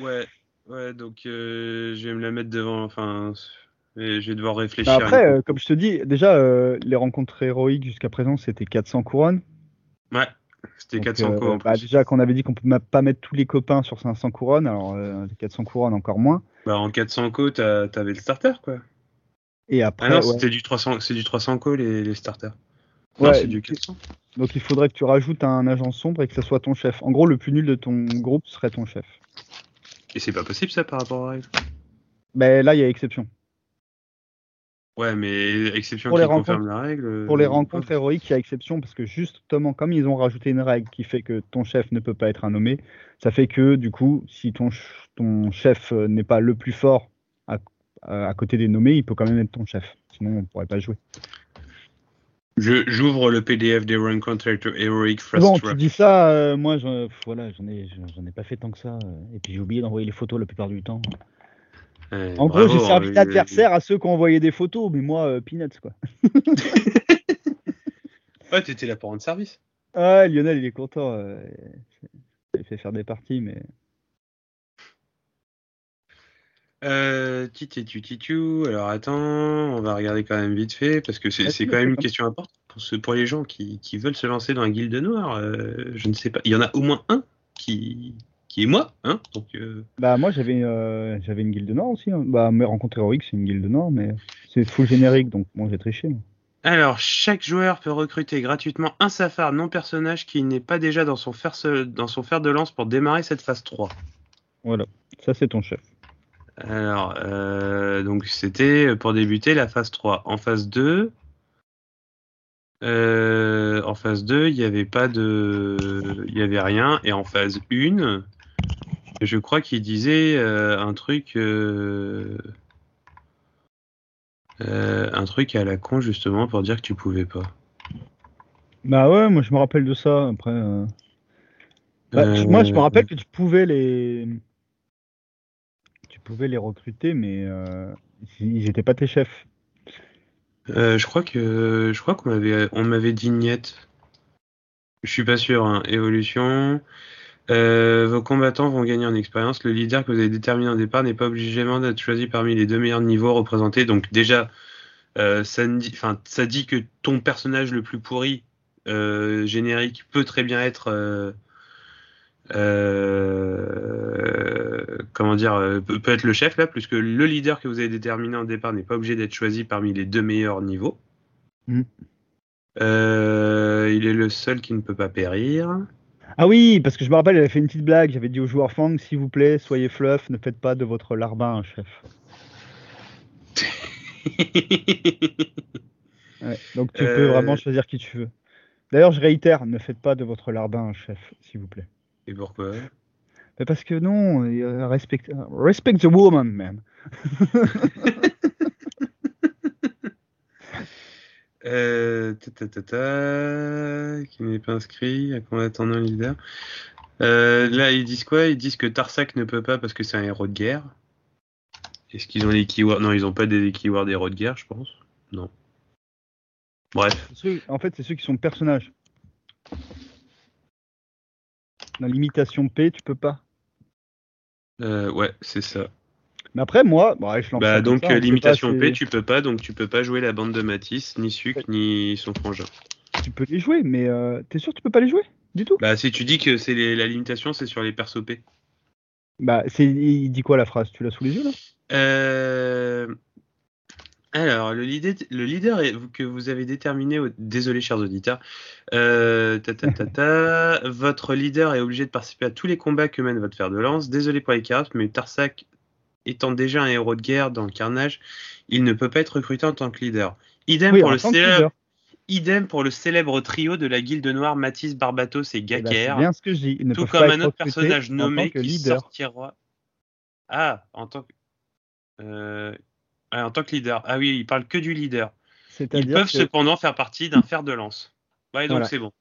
Ouais, ouais. Donc je vais me la mettre devant. Enfin, je vais devoir réfléchir. Bah, après, comme je te dis, déjà les rencontres héroïques jusqu'à présent, c'était 400 couronnes. Ouais. C'était 400 couronnes. Bah, déjà qu'on avait dit qu'on pouvait pas mettre tous les copains sur 500 couronnes, alors 400 couronnes encore moins. Bah en 400 co, t'avais le starter quoi. Et après, ah non, c'était du 300, c'est du 300 co les, les starters. Ouais, c'est du 400. Donc il faudrait que tu rajoutes un agent sombre et que ce soit ton chef. En gros, le plus nul de ton groupe serait ton chef. Et c'est pas possible ça par rapport à règle Ben là, il y a exception. Ouais, mais exception Pour qui les confirme la règle. Pour les euh, rencontres héroïques, il y a exception parce que justement, comme ils ont rajouté une règle qui fait que ton chef ne peut pas être un nommé, ça fait que du coup, si ton, ch- ton chef euh, n'est pas le plus fort à, à- côté des nommés, il peut quand même être ton chef. Sinon, on ne pourrait pas jouer. Je- J'ouvre le PDF des rencontres héroïques Fast Bon, tu dis ça, euh, moi, j'en voilà, j'en ai, j'en- ai pas fait tant que ça. euh, et puis j'ai oublié d'envoyer les photos la plupart du temps. En bravo, gros, j'ai servi hein, d'adversaire à ceux qui ont envoyé des photos, mais moi, euh, peanuts quoi. Ouais, t'étais là pour rendre service. Ah, Lionel, il est content. Euh, il fait faire des parties, mais. Euh. Alors attends, on va regarder quand même vite fait parce que c'est quand même une question importante pour, les gens qui, qui veulent se lancer dans la guilde noire. euh, je ne sais pas. Il y en a au moins un qui, qui est moi. Hein Donc, euh, Bah moi j'avais euh, j'avais une guilde nord aussi. hein. Bah mes rencontres héroïques c'est une guilde nord mais c'est full générique donc moi j'ai triché. moi. Alors, chaque joueur peut recruter gratuitement un safar non personnage qui n'est pas déjà dans son, fer, dans son fer de lance pour démarrer cette phase 3. Voilà, ça c'est ton chef. Alors, euh, donc c'était pour débuter la phase 3. En phase 2, euh, en phase 2, il n'y avait pas de. Il n'y avait rien. Et en phase 1, je crois qu'il disait euh, un truc. un truc à la con justement pour dire que tu pouvais pas. Bah ouais, moi je me rappelle de ça. Après, bah, moi je me rappelle que tu pouvais les, tu pouvais les recruter, mais euh, ils n'étaient pas tes chefs. Euh, je crois que je crois qu'on m'avait on m'avait dit niette. Je suis pas sûr. hein. Évolution. Euh, vos combattants vont gagner en expérience. Le leader que vous avez déterminé au départ n'est pas obligatoirement d'être choisi parmi les deux meilleurs niveaux représentés. Donc déjà, ça, dit, que ton personnage le plus pourri générique peut très bien être comment dire euh, peut, être le chef là, puisque le leader que vous avez déterminé au départ n'est pas obligé d'être choisi parmi les deux meilleurs niveaux. Mhm. Euh, il est le seul qui ne peut pas périr. Ah oui, parce que je me rappelle, j'avais fait une petite blague. J'avais dit aux joueurs Fang, s'il vous plaît, soyez fluff, ne faites pas de votre larbin un chef. Ouais, donc tu peux Euh. vraiment choisir qui tu veux. D'ailleurs, je réitère, ne faites pas de votre larbin un chef, s'il vous plaît. Et pourquoi? Mais parce que non, euh, respect, respect the woman, man. Euh, ta, ta, ta, ta, qui n'est pas inscrit, à combattant un leader. Euh, là, ils disent quoi? Ils disent que Tarsak ne peut pas parce que c'est un héros de guerre. Est-ce qu'ils ont les keywords? Non, ils n'ont pas des keywords héros de guerre, je pense. Non. Bref. Ceux- en fait, c'est ceux qui sont personnages. La limitation P, tu peux pas. Euh, ouais, c'est ça. Mais après, moi, bon, ouais, je lance Bah, donc, ça, sait limitation P, tu peux pas, donc tu peux pas jouer la bande de Matisse, ni Suc, ni son frangin. tu peux les jouer, mais euh, t'es sûr que tu peux pas les jouer du tout? Bah, si tu dis que c'est les- la limitation, c'est sur les persos P. Bah, c'est, il dit quoi la phrase? Tu l'as sous les yeux là? Euh, Alors, le leader, le leader est- que vous avez déterminé, au- désolé chers auditeurs, euh, ta, ta, ta, ta, votre leader est obligé de participer à tous les combats que mène votre fer de lance. Désolé pour les cartes, mais Tarsak étant déjà un héros de guerre dans le carnage, il ne peut pas être recruté en tant que leader. Idem, Oui, pour, le célèbre, leader. idem pour le célèbre trio de la guilde noire Matisse, Barbatos et Eh ben, Gaker. bien ce que je dis. Ils ne tout comme un autre personnage nommé qui leader. sortira. Ah, en tant que. euh, ah, en tant que leader. Ah oui, il parle que du leader. Ils peuvent que- cependant faire partie d'un fer de lance. Ouais, donc Voilà. c'est bon.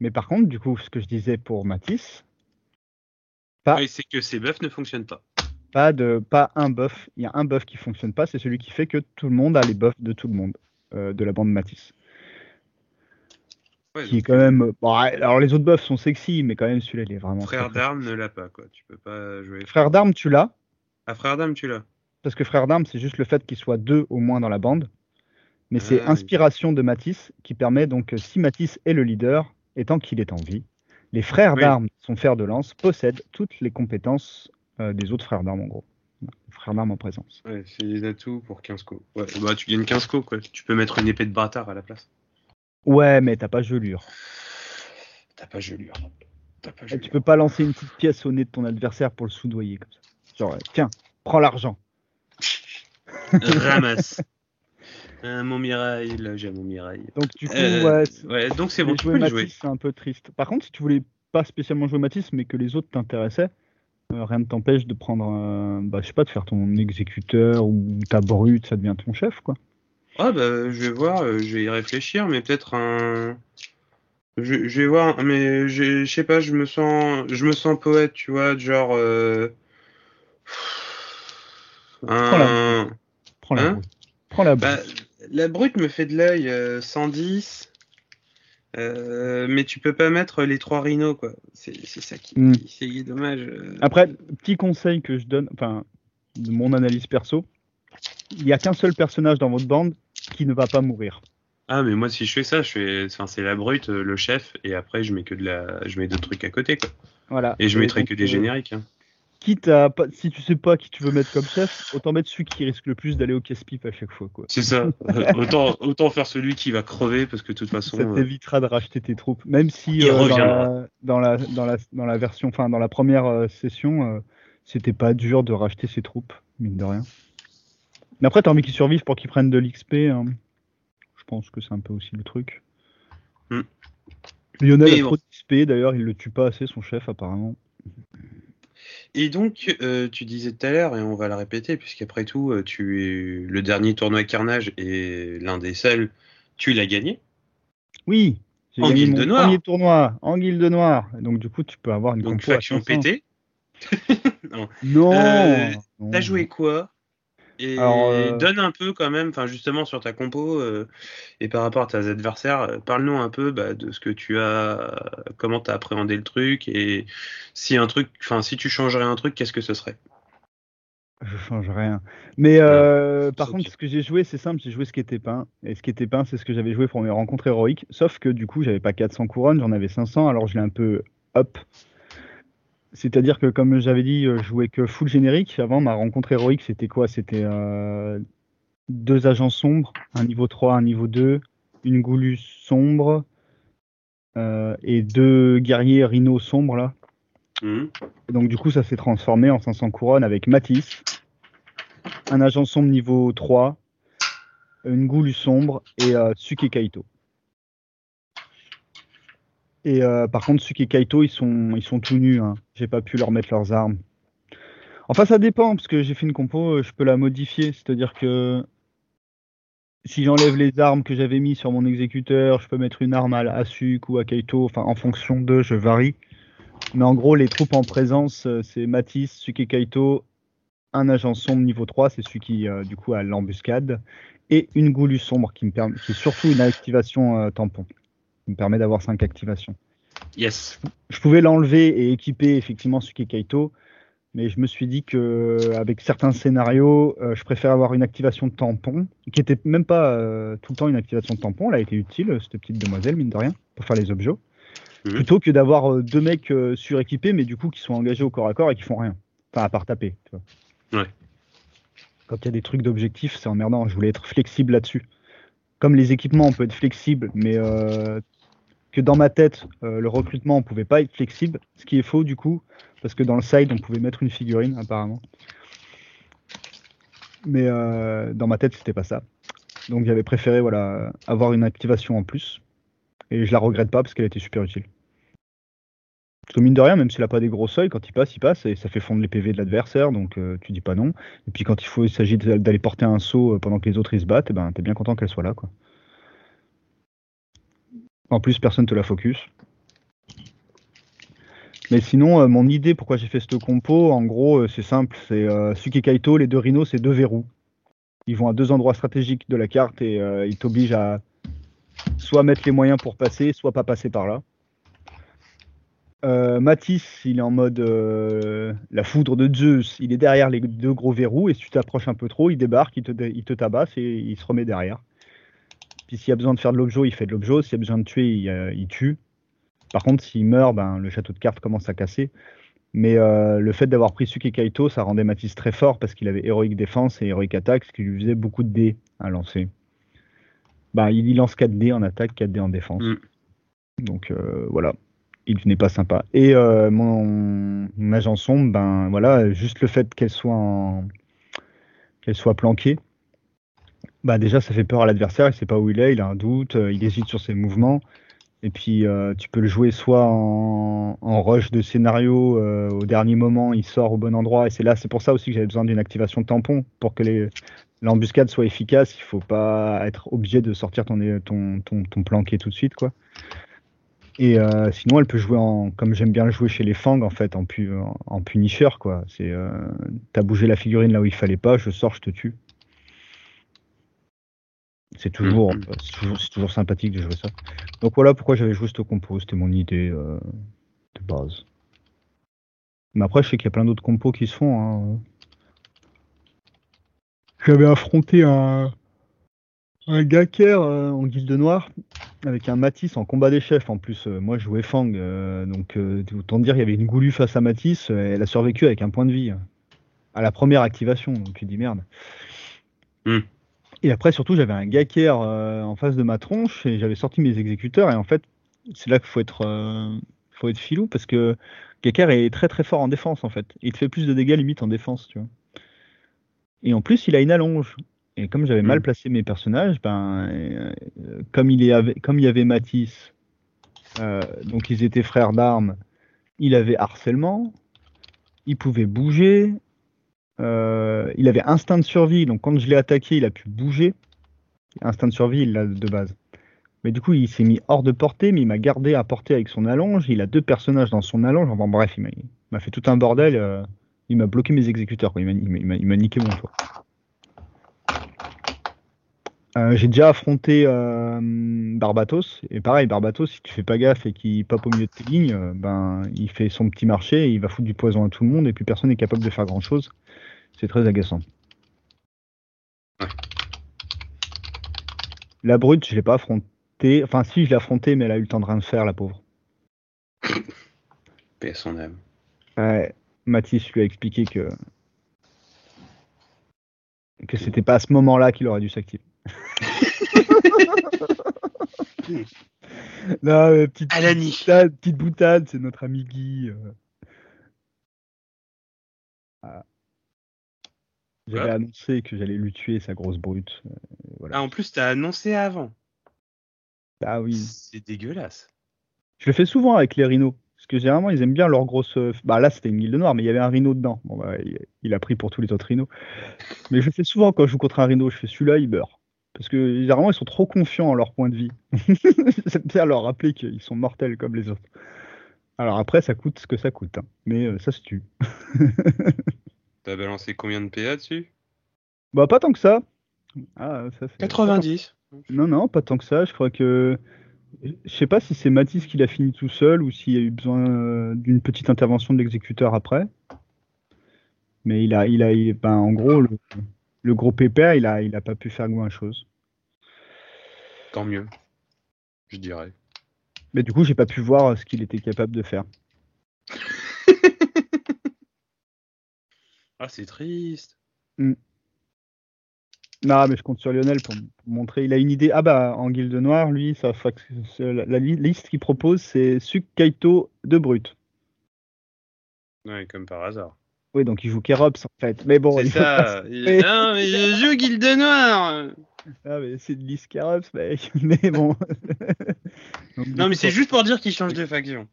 Mais par contre, du coup, ce que je disais pour Matisse, pas, c'est que ces buffs ne fonctionnent pas. pas, de, pas un buff. Il y a un buff qui fonctionne pas, c'est celui qui fait que tout le monde a les buffs de tout le monde, euh, de la bande Matisse. Ouais, Qui est quand même. Bon, alors les autres buffs sont sexy, mais quand même celui-là, il est vraiment. Frère d'armes ne l'a pas, quoi. Tu peux pas jouer. Frère d'armes, tu l'as, Ah, frère d'armes, tu l'as. Parce que frère d'armes, c'est juste le fait qu'il soit deux au moins dans la bande. Mais c'est Ah, oui. inspiration de Matisse qui permet donc, si Matisse est le leader, et tant qu'il est en vie, les frères Oui. d'armes, son fer de lance, possèdent toutes les compétences euh, des autres frères d'armes en gros. Frères d'armes en présence. Ouais, c'est des atouts pour 15 co. Ouais, bah tu gagnes 15 co, quoi. Tu peux mettre une épée de bâtard à la place. Ouais, mais t'as pas gelure. T'as pas gelure. Pas Et gelure. tu peux pas lancer une petite pièce au nez de ton adversaire pour le soudoyer comme ça. Genre, tiens, prends l'argent. Ramasse. Un Montmirail, là j'ai un Montmirail. Donc du coup, Euh, ouais, ouais, donc c'est bon, tu peux Matisse, jouer. c'est un peu triste. Par contre, si tu voulais pas spécialement jouer Matisse, mais que les autres t'intéressaient, euh, rien ne t'empêche de prendre, euh, bah, je sais pas, de faire ton exécuteur ou ta brute, ça devient ton chef, quoi. Ah bah je vais voir, euh, je vais y réfléchir, mais peut-être un. Je, je vais voir, mais je je sais pas, je me sens, je me sens poète, tu vois, genre. euh, Un. Prends la Hein brute. Prends la brute. Bah, la brute me fait de l'œil, euh, 110. euh, mais tu peux pas mettre les trois rhinos, quoi. C'est ça qui, Mm. c'est dommage. euh. Après, petit conseil que je donne, enfin, de mon analyse perso, il n'y a qu'un seul personnage dans votre bande qui ne va pas mourir. Ah, mais moi, si je fais ça, je fais, enfin, c'est la brute, euh, le chef, et après, je mets que de la, je mets d'autres trucs à côté, quoi. Voilà. Et je mettrai donc, que des euh, génériques. hein. Quitte à, pas- si tu sais pas qui tu veux mettre comme chef, autant mettre celui qui risque le plus d'aller au casse-pipe à chaque fois, quoi. C'est ça. Autant, autant faire celui qui va crever, parce que de toute façon. Ça euh, t'évitera de racheter tes troupes. Même si euh, dans, reviendra. la, dans, la, dans, la, dans la version, enfin dans la première euh, session, euh, c'était pas dur de racheter ses troupes, mine de rien. Mais après, t'as envie qu'ils survivent pour qu'ils prennent de l'XP. hein. Je pense que c'est un peu aussi le truc. Hmm. Lionel Mais a bon. trop d'XP, d'ailleurs, il le tue pas assez, son chef, apparemment. Et donc, euh, tu disais tout à l'heure, et on va le répéter, puisqu'après tout, euh, tu es le dernier tournoi Carnage et l'un des seuls, tu l'as gagné. Oui, En guilde premier tournoi en guilde noire. Donc, du coup, tu peux avoir une Donc, faction 500. pétée. Non, Euh, non. T'as joué quoi? Et Alors, euh, donne un peu quand même, enfin justement sur ta compo euh, et par rapport à tes adversaires, euh, parle-nous un peu bah, de ce que tu as, comment t'as appréhendé le truc et si un truc, enfin si tu changerais un truc, qu'est-ce que ce serait? Je change rien. Mais euh, par contre, ce que j'ai joué, c'est simple, j'ai joué ce qui était peint. Et ce qui était peint, c'est ce que j'avais joué pour mes rencontres héroïques. Sauf que du coup, j'avais pas 400 couronnes, j'en avais 500, alors je l'ai un peu up. C'est-à-dire que, comme j'avais dit, euh, je jouais que full générique. Avant, ma rencontre héroïque, c'était quoi? C'était euh, deux agents sombres, un niveau 3, un niveau 2, une goulue sombre euh, et deux guerriers rhinos sombres là. Mhm. Et donc du coup, ça s'est transformé en 500 couronnes avec Matisse, un agent sombre niveau 3, une goulue sombre et euh, Kaito. Et euh, par contre, Tsuki et Kaito, ils sont, ils sont tout nus. Hein. J'ai pas pu leur mettre leurs armes. Enfin, ça dépend, parce que j'ai fait une compo, euh, je peux la modifier. C'est-à-dire que si j'enlève les armes que j'avais mis sur mon exécuteur, je peux mettre une arme à, à ou à Kaito. Enfin, en fonction d'eux, je varie. Mais en gros, les troupes en présence, euh, c'est Matisse, Suki Kaito, un agent sombre niveau 3, c'est celui qui, du coup, a l'embuscade, et une goulue sombre qui, me permet, qui est surtout une activation tampon, me permet d'avoir 5 activations. Yes. Je pouvais l'enlever et équiper effectivement Suki Kaito, mais je me suis dit que avec certains scénarios, euh, je préfère avoir une activation de tampon, qui était même pas euh, tout le temps une activation de tampon, elle a été utile, cette petite demoiselle, mine de rien, pour faire les objets Mhm. plutôt que d'avoir euh, deux mecs suréquipés, mais du coup qui sont engagés au corps à corps et qui font rien. Enfin, à part taper. Tu vois. Ouais. Quand il y a des trucs d'objectifs, c'est emmerdant. Je voulais être flexible là-dessus. Comme les équipements, on peut être flexible, mais euh, que dans ma tête, euh, le recrutement, on pouvait pas être flexible. Ce qui est faux, du coup, parce que dans le side, on pouvait mettre une figurine, apparemment. Mais euh, dans ma tête, c'était pas ça. Donc j'avais préféré voilà, avoir une activation en plus. Et je la regrette pas parce qu'elle était super utile. Parce que mine de rien, même s'il a pas des gros seuils, quand il passe, il passe et ça fait fondre les PV de l'adversaire, donc euh, tu dis pas non. Et puis quand il il s'agit d'aller porter un saut pendant que les autres ils se battent, eh ben t'es bien content qu'elle soit là. En plus, personne te la focus. Mais sinon, euh, mon idée pourquoi j'ai fait cette compo, en gros, euh, c'est simple, c'est euh, Suki Kaito, les deux rhinos, c'est deux verrous. Ils vont à deux endroits stratégiques de la carte et euh, ils t'obligent à soit mettre les moyens pour passer, soit pas passer par là. Matisse, il est en mode la foudre de Zeus. Il est derrière les deux gros verrous et si tu t'approches un peu trop, il débarque, il te, il te tabasse et il se remet derrière. Puis s'il y a besoin de faire de l'objet, il fait de l'objet. S'il y a besoin de tuer, il, euh, il tue. Par contre, s'il meurt, ben, le château de cartes commence à casser. Mais euh, le fait d'avoir pris Suki Kaito, ça rendait Matisse très fort parce qu'il avait héroïque défense et héroïque attaque, ce qui lui faisait beaucoup de dés à lancer. Bah, il, il lance 4 dés en attaque, 4 dés en défense. Mm. Donc euh, voilà, il n'est pas sympa. Et euh, mon, mon agent sombre, ben voilà, juste le fait qu'elle soit en- qu'elle soit planquée, Bah déjà, ça fait peur à l'adversaire, il sait pas où il est, il a un doute, euh, il hésite sur ses mouvements. Et puis, euh, tu peux le jouer soit en, rush de scénario, euh, au dernier moment, il sort au bon endroit. Et c'est là, c'est pour ça aussi que j'avais besoin d'une activation tampon pour que l'embuscade soit efficace. Il faut pas être obligé de sortir ton, ton, planqué tout de suite, quoi. Et sinon, elle peut jouer en, comme j'aime bien le jouer chez les Fang, en fait, en, pu, en, punisher, quoi. C'est, t'as bougé la figurine là où il fallait pas, je sors, je te tue. C'est toujours, Mhm. c'est toujours, sympathique de jouer ça. Donc voilà pourquoi j'avais joué ce compo, c'était mon idée euh, de base. Mais après, je sais qu'il y a plein d'autres compos qui se font. hein. J'avais affronté un, un Gaker euh, en guilde noire avec un Matisse en combat des chefs. En plus, euh, moi je jouais Fang, donc autant dire il y avait une goulue face à Matisse. elle a survécu avec un point de vie euh, à la première activation. Donc tu dis merde. Hmm. Et après, surtout, j'avais un Gaker euh, en face de ma tronche et j'avais sorti mes exécuteurs. Et en fait, c'est là qu'il faut être, euh, faut être filou parce que Gaker est très très fort en défense en fait. Il te fait plus de dégâts limite en défense, tu vois. Et en plus, il a une allonge. Et comme j'avais mal Mm. placé mes personnages, ben, euh, comme, il comme il y avait Matisse, euh, donc ils étaient frères d'armes, il avait harcèlement, il pouvait bouger, euh, il avait instinct de survie, donc quand je l'ai attaqué, il a pu bouger. Instinct de survie, il l'a de base. Mais du coup, il s'est mis hors de portée, mais il m'a gardé à portée avec son allonge. Il a deux personnages dans son allonge. Enfin, bref, il m'a- fait tout un bordel. euh, il m'a bloqué mes exécuteurs. il m'a niqué mon choix. Euh, J'ai déjà affronté euh, Barbatos. Et pareil, Barbatos, si tu fais pas gaffe et qu'il pop au milieu de tes lignes, euh, ben, il fait son petit marché, et il va foutre du poison à tout le monde, et puis personne n'est capable de faire grand chose. C'est très agaçant. Ouais. La brute, je l'ai pas affrontée. Enfin, si, je l'ai affrontée, mais elle a eu le temps de rien faire, la pauvre. Paix son âme. Ouais, Mathis lui a expliqué que que c'était pas à ce moment-là qu'il aurait dû s'activer. non, mais petite, Alani. boutade, petite boutade, c'est notre ami Guy. euh. Ah. J'avais Ouais. annoncé que j'allais lui tuer sa grosse brute. euh, voilà. Ah, en plus, t'as annoncé avant. Ah oui. C'est dégueulasse. Je le fais souvent avec les rhinos. Parce que généralement, ils aiment bien leur grosse. euh, Bah là, c'était une guilde noire, mais il y avait un rhino dedans. Bon, bah, il, il a pris pour tous les autres rhinos. Mais je le fais souvent quand je joue contre un rhino. Je fais celui-là, il meurt. Parce que généralement, ils sont trop confiants en leur point de vie. J'aime bien leur rappeler qu'ils sont mortels comme les autres. Alors après, ça coûte ce que ça coûte. hein. Mais euh, ça se tue. T'as balancé combien de PA dessus? Bah, pas tant que ça. Ah, ça fait- 90. Non, non, pas tant que ça. Je crois que. Je sais pas si c'est Matisse qui l'a fini tout seul ou s'il y a eu besoin euh, d'une petite intervention de l'exécuteur après. Mais il a, il a, il- ben, en gros, le, le gros pépère, il a, il a pas pu faire grand chose. Tant mieux. Je dirais. Mais du coup, j'ai pas pu voir ce qu'il était capable de faire. Ah, c'est triste. Non, mais je compte sur Lionel pour, montrer. Il a une idée. Ah bah, en Guilde Noire, lui, fac- la, la li- liste qu'il propose, c'est Suk Kaito de Brut. Ouais, comme par hasard. Oui, donc il joue Kerops en fait. Mais bon, c'est ça. Il- Non, mais je joue Guilde Noire. Ah, mais c'est de l'Iscarops, mec. Mais bon. Donc, Non, mais c'est juste pour dire qu'il change de faction.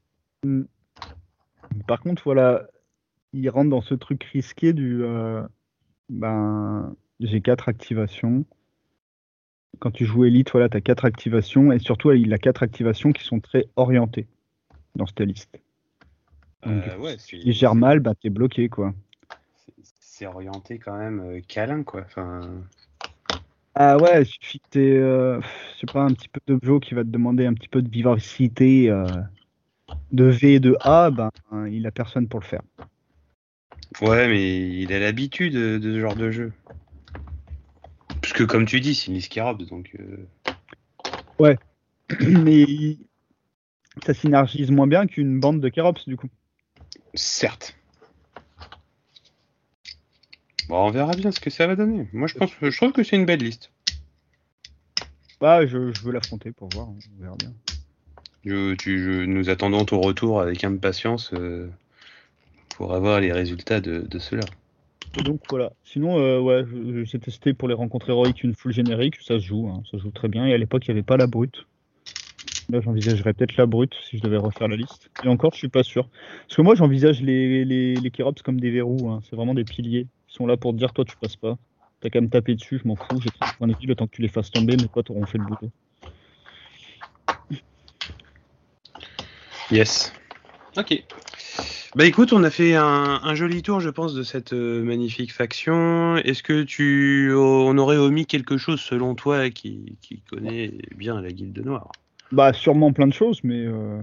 Par contre, voilà, il rentre dans ce truc risqué du. euh, ben, j'ai quatre activations. Quand tu joues Elite, voilà, tu as quatre activations. Et surtout, il a quatre activations qui sont très orientées dans cette liste. Donc, Euh, ouais, mal, bah, t'es bloqué, quoi. c'est- orienté quand même euh, câlin, quoi. Enfin, Ah ouais, il suffit que t'aies, euh, je sais pas, un petit peu de Joe qui va te demander un petit peu de vivacité euh, de V et de A, ben, il a personne pour le faire. ouais, mais il a l'habitude de, de ce genre de jeu. Parce que, comme tu dis, c'est une Iskirab, donc. euh, Mais il- ça synergise moins bien qu'une bande de Kerops, du coup. Certes. Bon, on verra bien ce que ça va donner. Moi, je pense, je trouve que c'est une belle liste. Bah, je, je veux l'affronter pour voir, on verra bien. Je- tu- je- nous attendons ton retour avec impatience euh, pour avoir les résultats de, de cela. donc voilà. Sinon, euh, ouais, j'ai testé pour les rencontres héroïques une full générique, ça se joue, hein, ça se joue très bien. Et à l'époque, il n'y avait pas la brute. Là, j'envisagerais peut-être la brute si je devais refaire la liste. Et encore, je suis pas sûr. Parce que moi, j'envisage les, les, les Kerops comme des verrous. Hein. C'est vraiment des piliers. Ils sont là pour te dire, toi, tu passes pas. T'as qu'à me taper dessus, je m'en fous. J'ai 30 points de vie le temps que tu les fasses tomber. Mes potes auront fait le boulot. Yes. Ok. Bah écoute, on a fait un, joli tour, je pense, de cette euh, magnifique faction. Est-ce que tu, on aurait omis quelque chose selon toi qui, qui connaît bien la Guilde Noire? Bah sûrement plein de choses, mais euh,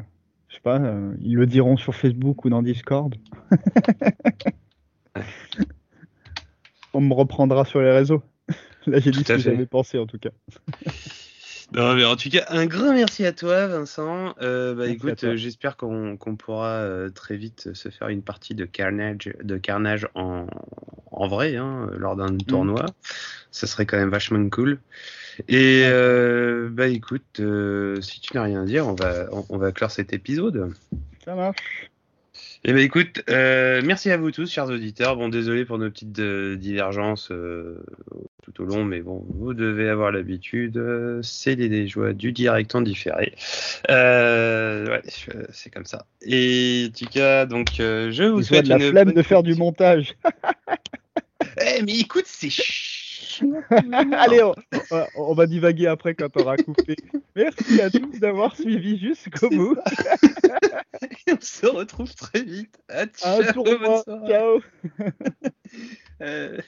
je sais pas, euh, ils le diront sur Facebook ou dans Discord. on me reprendra sur les réseaux. Là j'ai dit ce que j'avais pensé en tout cas. Non, mais en tout cas, un grand merci à toi, Vincent. Euh, bah, écoute, euh, j'espère qu'on pourra euh, très vite se faire une partie de Carnage, de Carnage en, en vrai, hein, lors d'un mm. tournoi. Ça serait quand même vachement cool. Et bah écoute, si tu n'as rien à dire, on va, on va clore cet épisode. Ça marche. Eh ben écoute, euh, merci à vous tous, chers auditeurs. Bon, désolé pour nos petites euh, divergences euh, tout au long, mais bon, vous devez avoir l'habitude. c'est les joies du direct en différé. ouais, c'est comme ça. Et en tout cas, donc, je vous souhaite la flemme de faire du montage. eh, mais écoute, c'est Allez, on, va divaguer après quand on aura coupé. Merci à tous d'avoir suivi jusqu'au bout. on se retrouve très vite. À ciao. ciao. euh...